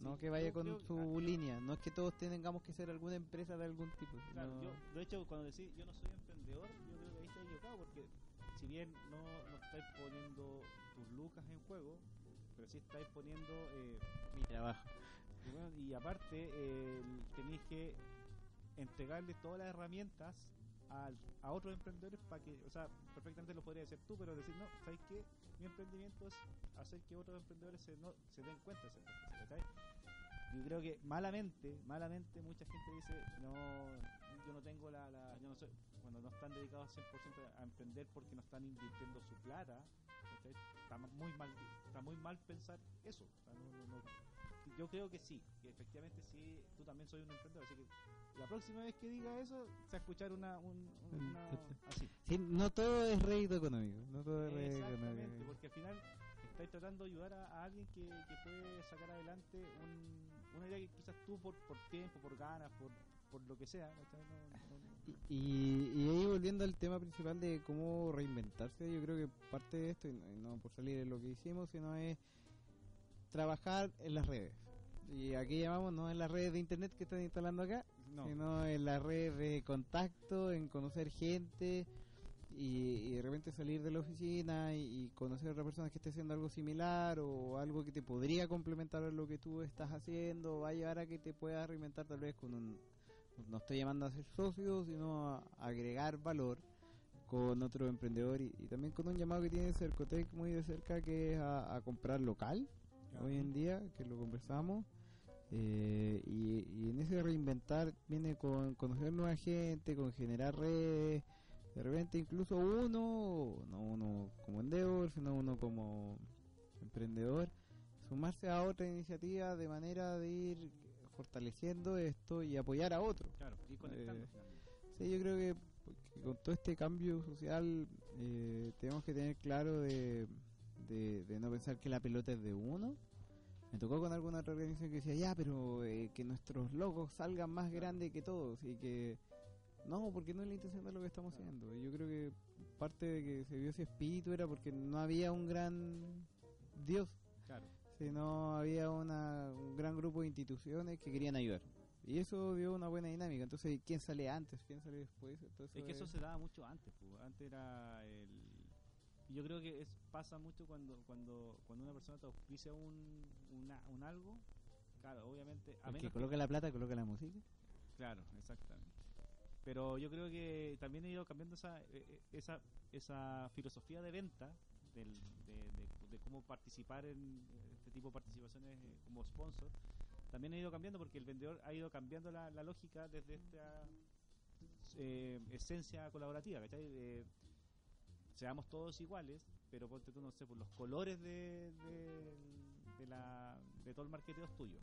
No Sí, que vaya con su línea. No es que todos tengamos que ser alguna empresa de algún tipo. Claro, yo, de hecho, cuando decís yo no soy emprendedor, yo creo que ahí está equivocado porque si bien no, no estáis poniendo tus lucas en juego, pero sí estáis poniendo eh, mi trabajo. y, bueno, y aparte eh, tenéis que entregarles todas las herramientas a otros emprendedores para que, o sea, perfectamente lo podría decir tú, pero decir, no, ¿sabes qué? Mi emprendimiento es hacer que otros emprendedores se, no, se den cuenta. Yo creo que malamente, malamente mucha gente dice, no, yo no tengo la, la yo no soy, cuando no están dedicados 100% a emprender porque no están invirtiendo su plata, ¿cachai? está muy mal, está muy mal pensar eso. o sea, no- no-. Yo creo que sí, que efectivamente sí, tú también soy un emprendedor, así que la próxima vez que diga eso, se va a escuchar una, un- Mm, una así. Sí, no todo es rédito económico. No todo es rédito Exactamente, económico. porque al final estáis tratando de ayudar a, a alguien que, que puede sacar adelante un- una idea que quizás tú por, por tiempo, por ganas, por, por lo que sea, Y, y ahí volviendo al tema principal de cómo reinventarse, yo creo que parte de esto, y no, por salir de lo que hicimos, sino es trabajar en las redes. Y aquí llamamos no en las redes de internet que están instalando acá, no. sino en las redes de contacto, en conocer gente y, y de repente salir de la oficina y, y conocer a otra persona que esté haciendo algo similar o algo que te podría complementar a lo que tú estás haciendo, va a llevar a que te puedas reinventar tal vez con un, no estoy llamando a ser socio, sino a agregar valor con otro emprendedor y, y también con un llamado que tiene Cercotec muy de cerca que es a, a comprar local hoy en día, que lo conversamos. eh, y, y en ese reinventar viene con conocer nueva gente, con generar redes, de repente incluso uno, no uno como endeavor, sino uno como emprendedor, sumarse a otra iniciativa de manera de ir fortaleciendo esto y apoyar a otro. Claro, y conectando. Eh. Sí, yo creo que, que con todo este cambio social eh, tenemos que tener claro de, de, de no pensar que la pelota es de uno. Me tocó con alguna otra organización que decía, ya, pero eh, que nuestros logos salgan más grandes que todos y que... No, porque no es la intención de lo que estamos haciendo. Yo creo que parte de que se vio ese espíritu era porque no había un gran Dios, Claro. Sino había una, un gran grupo de instituciones que querían ayudar. Y eso dio una buena dinámica. Entonces, ¿quién sale antes? ¿Quién sale después? Entonces, Es que eso se daba mucho antes, pues. antes era el... Yo creo que es, pasa mucho cuando cuando cuando una persona te auspicia un, una- un algo, claro, obviamente... A El menos que- coloca la plata, coloca la música. Claro, exactamente. Pero yo creo que también he ido cambiando esa, eh, eh, esa, esa filosofía de venta del, de, de- de cómo participar en este tipo de participaciones eh, como sponsor. También he ido cambiando porque el vendedor ha ido cambiando la, la lógica desde esta eh, esencia colaborativa, ¿cachai? Seamos todos iguales, pero ponte tú, no sé, por los colores de, de, de la, de todo el marketeo es tuyo.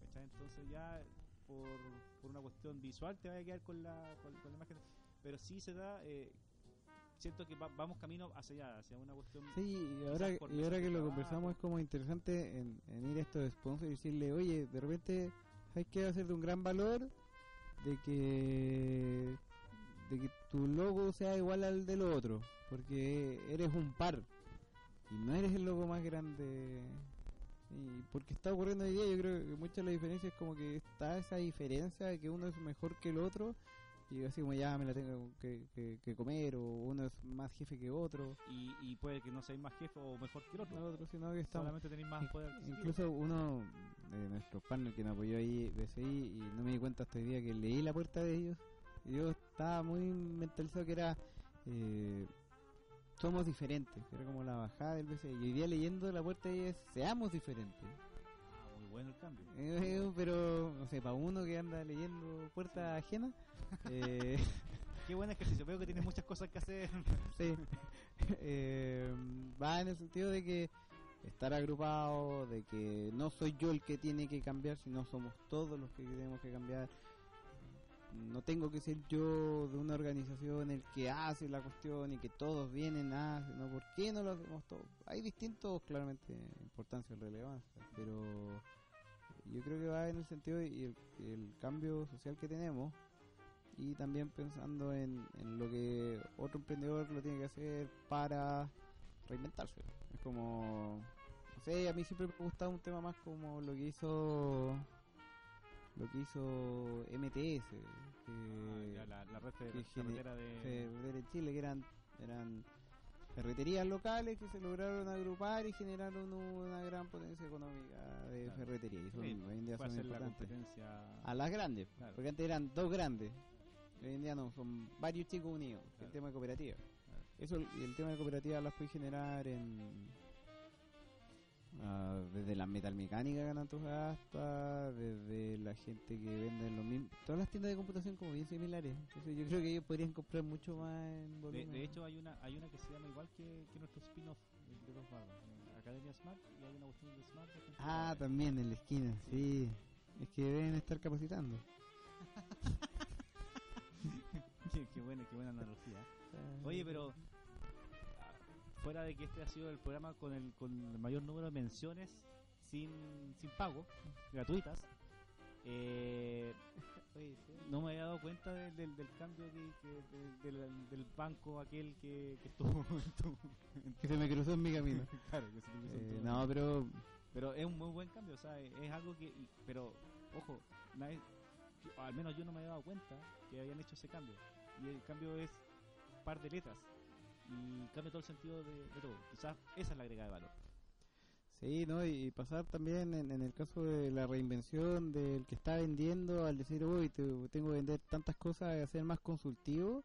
¿cachai? Entonces ya por, por una cuestión visual te vas a quedar con la, con, con la imagen. Pero sí se da, eh, siento que va- vamos camino hacia allá, hacia una cuestión... Sí, y ahora, y ahora que lo conversamos es como interesante en, en ir a estos sponsors y decirle, oye, de repente hay que hacer de un gran valor de que de que tu logo sea igual al del otro, porque eres un par y no eres el logo más grande. Y porque está ocurriendo hoy día, yo creo que mucha de la diferencia es como que está esa diferencia de que uno es mejor que el otro y así como ya me la tengo que, que- que comer o uno es más jefe que otro. Y, y puede que no seáis más jefe o mejor que el otro. No, otro, sino que estamos Solamente tenéis más poder. Incluso uno de nuestros partners que nos apoyó ahí, BCI, y no me di cuenta hasta hoy día que leí la puerta de ellos. Y yo estaba muy mentalizado que era eh, somos diferentes, que era como la bajada del BCI. Y hoy día leyendo la puerta de ellos seamos diferentes. Bueno el cambio. Eh, pero, no sé, para uno que anda leyendo puerta ajena, eh, Qué buen ejercicio, veo que tienes muchas cosas que hacer. sí, eh, va en el sentido de que estar agrupado, de que no soy yo el que tiene que cambiar, sino somos todos los que tenemos que cambiar. no tengo que ser yo de una organización el que hace la cuestión y que todos vienen a, no, ¿por qué no lo hacemos todos? Hay distintos, claramente, importancia y relevancia, pero yo creo que va en el sentido y el, el cambio social que tenemos y también pensando en, en lo que otro emprendedor lo tiene que hacer para reinventarse. Es como, no sé, a mí siempre me ha gustado un tema más como lo que hizo lo que hizo MTS, que, Ah, ya, la, la red de que carretera de... en Chile, que eran, eran ferreterías locales que se lograron agrupar y generaron una gran potencia económica de Claro. ferretería. Y son, Sí, hoy en día son la importantes. competencia... A las grandes, Claro. porque antes eran dos grandes. Hoy en día no, son varios chicos unidos. El tema de cooperativa. Eso, y el tema de cooperativa las puede generar en. Ah, desde la metalmecánica que en Antofagasta, desde la gente que vende lo mismo. Todas las tiendas de computación como bien similares. Entonces yo creo que ellos podrían comprar mucho más en volumen. de hecho, hay una hay una que se llama igual que, que nuestro spin-off de- dos barras, eh, Academia Smart, y hay una cuestión de Smart. de Ah, también en la esquina, sí. Es que deben estar capacitando. qué, qué buena, qué buena analogía. Oye, pero fuera de que este ha sido el programa con el, con el mayor número de menciones sin, sin pago, gratuitas, eh, Oye, sí. no me había dado cuenta de- del, del cambio que, que- de- del, del banco aquel que, que estuvo en tu- Que se me cruzó en mi camino. claro, que se te puso en Eh, tu- no, pero Pero es un muy buen cambio, o sea, es algo que. pero, ojo, nadie, yo- al menos yo no me había dado cuenta que habían hecho ese cambio. Y el cambio es par de letras. Y cambia todo el sentido de, de todo. Quizás esa es la agregada de valor. Sí, ¿no? Y pasar también en, en el caso de la reinvención del que está vendiendo al decir, uy, te- tengo que vender tantas cosas y hacer más consultivo.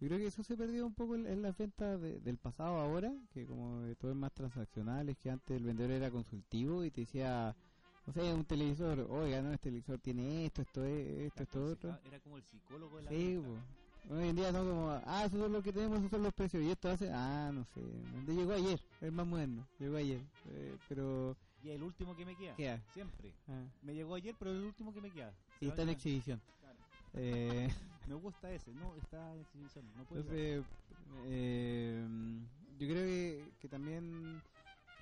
Yo creo que eso se perdió un poco en, en las ventas de- del pasado ahora, que como todo es más transaccional, es que antes el vendedor era consultivo y te decía, no sé, un televisor, oiga, no, este televisor tiene esto, esto, es- esto, esto, otro. Era como el psicólogo de la Sí, venta. Hoy en día no como, ah, eso es lo que tenemos, esos son los precios. Y esto hace, ah, no sé, llegó ayer, es más moderno, llegó ayer. Eh, pero, Y el último que me queda. ¿qué? Siempre. Ah, Me llegó ayer, pero el último que me queda. y está en exhibición. Claro. Eh, Me gusta ese, no, está en exhibición. No puede entonces, eh, yo creo que, que también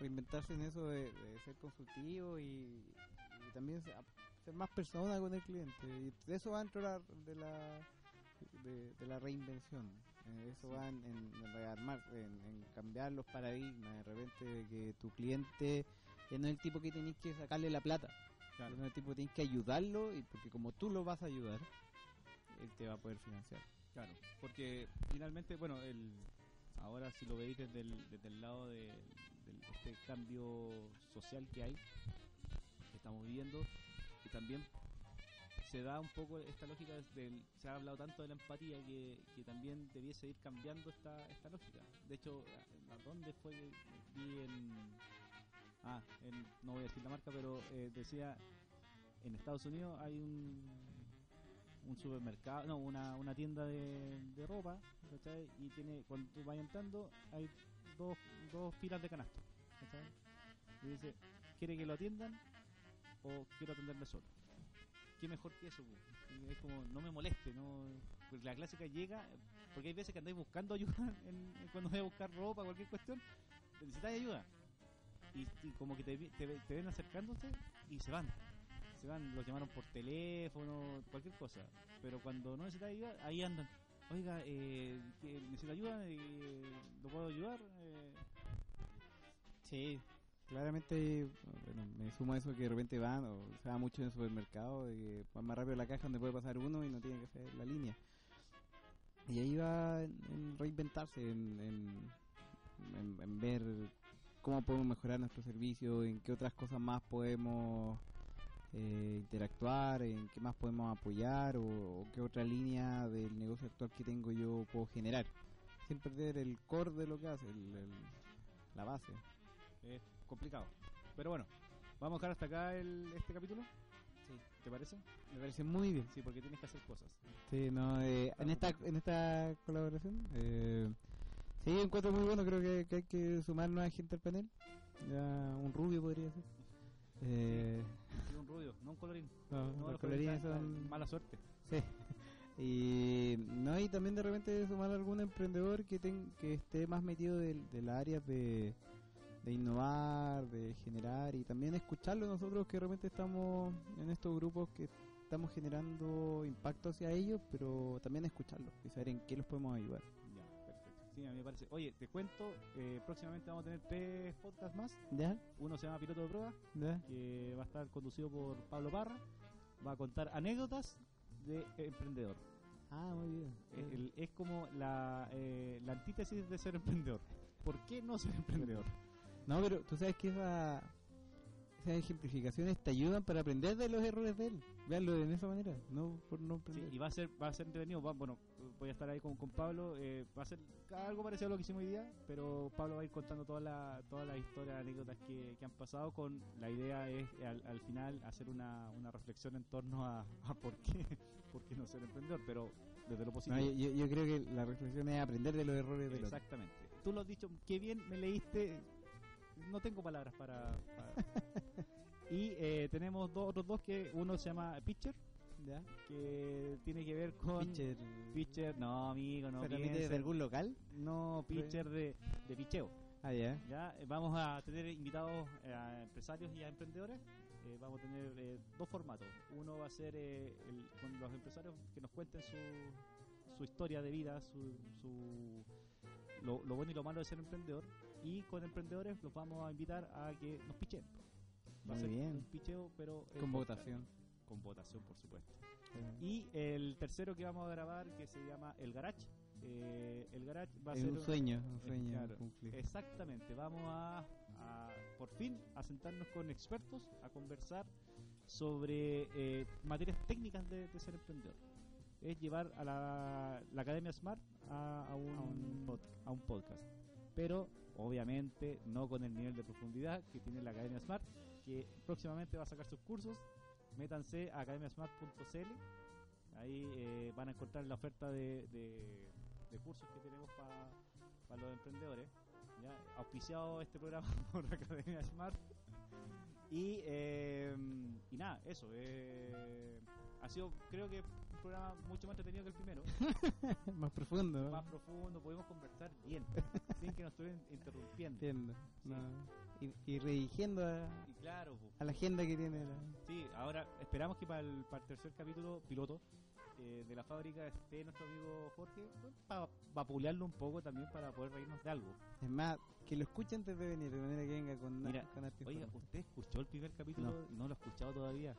reinventarse en eso de, de ser consultivo y, y también ser, más persona con el cliente. Y de eso va dentro de la, de, de la reinvención. Eh, eso Sí. va en, en rearmar, en, en cambiar los paradigmas. De repente, de que tu cliente ya no es el tipo que tienes que sacarle la plata. Claro. No es el tipo que tienes que ayudarlo y porque como tú lo vas a ayudar, él te va a poder financiar. Claro, porque finalmente, bueno, el, ahora si lo veis desde el, desde el lado de, este cambio social que hay, que estamos viviendo, y también se da un poco esta lógica, del, se ha hablado tanto de la empatía que, que también debiese ir cambiando esta, esta lógica. De hecho, ¿a- ¿dónde fue? que Vi en... Ah, en- no voy a decir la marca, pero eh, decía, en Estados Unidos hay un un supermercado, no, una, una tienda de, de ropa, ¿cachai? Y tiene, cuando tú vas entrando, hay dos, dos filas de canastos, ¿cachai? Y dice, ¿quiere que lo atiendan o quiero atenderme solo? ¿Qué mejor que eso? es como, no me moleste, no... Porque la clásica llega, porque hay veces que andáis buscando ayuda en, cuando voy a buscar ropa, cualquier cuestión, necesitáis ayuda. Y, como que te, te, ve- te ven acercándose y se van se van, los llamaron por teléfono, cualquier cosa. Pero cuando no necesitan ayuda, ahí andan. Oiga, eh, necesito ayuda, eh, ¿lo puedo ayudar? Eh, Sí, claramente, bueno, me sumo a eso que de repente van, o se va mucho en el supermercado, de van más rápido la caja donde puede pasar uno y no tiene que hacer la línea. Y ahí va en, en reinventarse, en, en, ver cómo podemos mejorar nuestro servicio, en qué otras cosas más podemos eh, interactuar, en qué más podemos apoyar, o, qué otra línea del negocio actual que tengo yo puedo generar, sin perder el core de lo que hace, el- la base. es complicado. Pero bueno, vamos a dejar hasta acá el, este capítulo. Sí. ¿Te parece? Me parece muy bien. Sí, porque tienes que hacer cosas. Sí, no, eh, en esta en esta colaboración, eh, sí, encuentro muy bueno. Creo que, que hay que sumar nueva gente al panel. Ya un rubio podría ser. Eh, Sí, un rubio, no un colorín. no, No, los colorines son. Mala suerte. Sí, Y no y también de repente sumar algún emprendedor que ten- que esté más metido del, del área de, de innovar, de generar y también escucharlo nosotros que de repente estamos en estos grupos que estamos generando impacto hacia ellos, pero también escucharlos y saber en qué los podemos ayudar. Ya, perfecto. Sí, a mí me parece. Oye, te cuento, eh, próximamente vamos a tener tres podcasts más. ¿Ya? Uno se llama Piloto de Prueba, ¿Ya? que va a estar conducido por Pablo Parra. Va a contar anécdotas de emprendedor. Ah, muy bien. Eh, el- es como la, eh, la antítesis de ser emprendedor. ¿Por qué no ser emprendedor? No, pero tú sabes que esa, esas ejemplificaciones te ayudan para aprender de los errores de él. Veanlo de esa manera, no por no Sí, aprender. y va a ser va a ser entretenido. Va- bueno, voy a estar ahí con, con Pablo. eh, va a ser algo parecido a lo que hicimos hoy día, pero Pablo va a ir contando todas las toda la historias, anécdotas que, que han pasado. Con la idea es al, al final hacer una, una reflexión en torno a, a por qué por qué no ser emprendedor, pero desde lo No, positivo. yo, yo- yo creo que la reflexión es aprender de los errores otro. Exactamente. Tú lo has dicho, qué bien me leíste. No tengo palabras para. para- y eh, tenemos dos, otros dos que uno se llama Pitcher, ¿Ya? que tiene que ver con. Pitcher. Pitcher, no, amigo, no. ¿Pero piensen. de algún local? No, pitcher de, de picheo. Ah, ya. Ya, Eh, vamos a tener invitados eh, a empresarios y a emprendedores. Eh, vamos a tener eh, dos formatos. Uno va a ser eh, el- con los empresarios que nos cuenten su, su historia de vida, su, su lo, lo bueno y lo malo de ser emprendedor. Y con emprendedores los vamos a invitar a que nos pichen. Va a ser bien. un picheo, pero Con podcast. votación. Con votación, por supuesto. Y el tercero que vamos a grabar, que se llama El Garage. eh, el Garage va a Es ser un un- sueño, un eh, sueño claro. Exactamente, vamos a, a, por fin a sentarnos con expertos a conversar sobre eh, materias técnicas de, de ser emprendedor. Es llevar a la, la Academia Smart a, a un, A un a un podcast. Pero obviamente no con el nivel de profundidad que tiene la Academia Smart, que próximamente va a sacar sus cursos. Métanse a academiasmart.cl. Ahí eh, van a encontrar la oferta de, cursos que tenemos para los emprendedores. Auspiciado este programa por la Academia Smart. Y, eh, y nada, eso. eh, ha sido, creo que, programa mucho más entretenido que el primero. más profundo. más profundo, pudimos conversar bien, sin que nos estuvieran interrumpiendo. Entiendo. Sí. No. Y, y redirigiendo a, Y claro, a la agenda que tiene la... sí, ahora esperamos que para el, para el tercer capítulo piloto eh, de la fábrica esté nuestro amigo Jorge, para vapulearlo un poco también para poder reírnos de algo. Es más, que lo escuche antes de venir, de manera que venga con, Mira, con Oiga. ¿usted escuchó el primer capítulo? No. No, lo he escuchado todavía.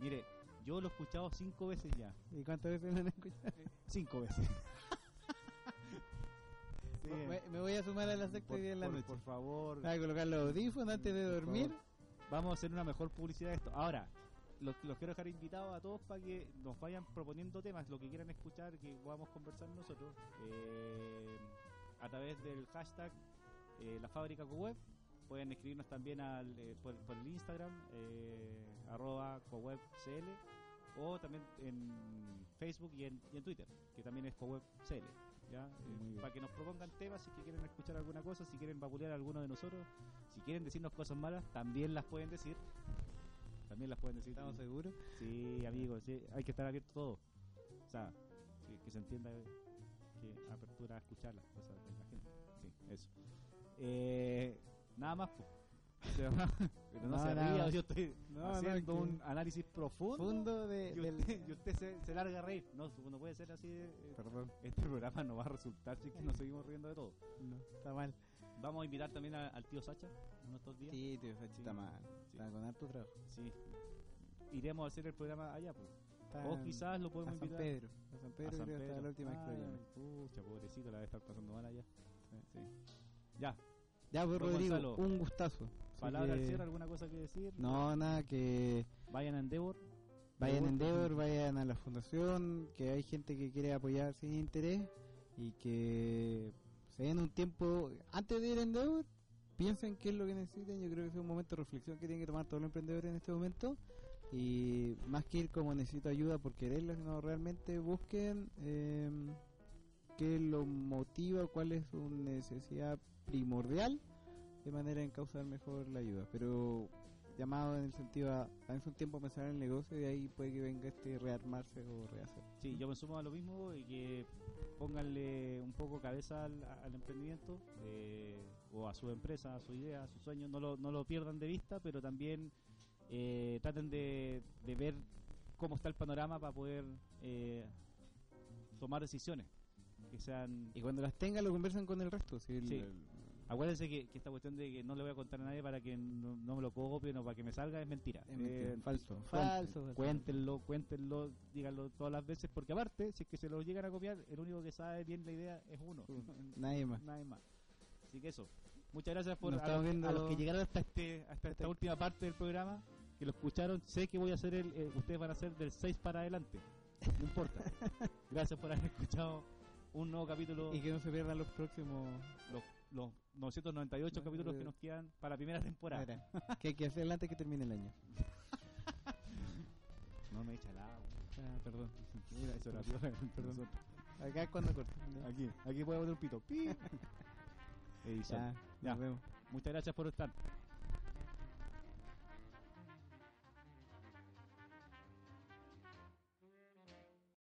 Mire, yo lo he escuchado cinco veces ya. ¿Y cuántas veces lo han escuchado? Cinco veces. Sí, Me, me voy a sumar a la secta por, día en la por- noche. por favor. Voy a colocar los audífonos antes de dormir. Vamos a hacer una mejor publicidad de esto. Ahora, los, los quiero dejar invitados a todos para que nos vayan proponiendo temas, lo que quieran escuchar, que podamos conversar nosotros eh, a través del hashtag eh, la fábrica web. Pueden escribirnos también al, eh, por, por el Instagram, eh, arroba cowebcl, o también en Facebook y en, y en Twitter, que también es cowebcl. ¿ya? Eh, para que nos propongan temas, si que quieren escuchar alguna cosa, si quieren vapulear a alguno de nosotros, si quieren decirnos cosas malas, también las pueden decir. También las pueden decir. ¿Estamos seguros? Sí, amigos, sí, hay que estar abierto todo. O sea, sí, que se entienda que apertura a escuchar las cosas de la gente. Sí, eso. Eh, nada más, po. Sea, pero no, No, se ría, yo estoy No, no, haciendo que- un análisis profundo. De, Y del... usted, y usted se, se larga a reír. No, no puede ser así. eh, Perdón, este programa no va a resultar si es que nos seguimos riendo de todo. no, está mal. Vamos a invitar también a- al tío Sacha de estos días. Sí, tío, Sachi Sí. está mal. Sí. Está con harto trabajo. Sí. Iremos a hacer el programa allá, pues. O en- quizás lo a podemos San invitar Pedro. A San Pedro a San creo que Pedro. la última Ay. Pucha, pobrecito, la debe estar pasando mal allá. Sí. Ya, Ya, pues Rodrigo, Gonzalo. un gustazo. Palabra al cierre, alguna cosa que decir. No, nada, que Vayan a Endeavor. vayan a Endeavor, vayan a la fundación, que hay gente que quiere apoyar sin interés y que se den un tiempo antes de ir a Endeavor, piensen qué es lo que necesitan. Yo creo que es un momento de reflexión que tienen que tomar todos los emprendedores en este momento. Y más que ir como necesito ayuda por quererla, sino realmente busquen eh, qué lo motiva, cuál es su necesidad primordial, de manera en causar mejor la ayuda. Pero llamado en el sentido a, en un tiempo pensar en el negocio y de ahí puede que venga este rearmarse o rehacer. Sí, yo me sumo a lo mismo y que pónganle un poco cabeza al, al emprendimiento eh, o a su empresa, a su idea, a sus sueños, no lo, no lo pierdan de vista, pero también eh, traten de, de ver cómo está el panorama para poder eh, tomar decisiones que sean Y cuando las tengan lo conversan con el resto. Si el- Sí. el- Acuérdense que, que esta cuestión de que no le voy a contar a nadie para que no, no me lo copien o para que me salga es mentira. es mentira, Eh, falso, falso, falso. Cuéntenlo, cuéntenlo, díganlo todas las veces, porque aparte, si es que se lo llegan a copiar, el único que sabe bien la idea es uno. Nadie más. Nadie más. Así que eso. Muchas gracias por a, viendo- a los que llegaron hasta este hasta esta última parte del programa, que lo escucharon. Sé que voy a hacer el, eh, ustedes van a hacer del 6 para adelante. No importa. gracias por haber escuchado un nuevo capítulo. Y que no se pierdan los próximos. los, los 998 No, capítulos que nos quedan para la primera temporada. Mira, que hay que hacer antes que termine el año. No me echa el agua. Ah, perdón. Mira, eso era Perdón. Acá es cuando corto. Aquí, aquí puedo poner un pito. Pi. Edición. Ya, Ya. nos vemos. Muchas gracias por estar.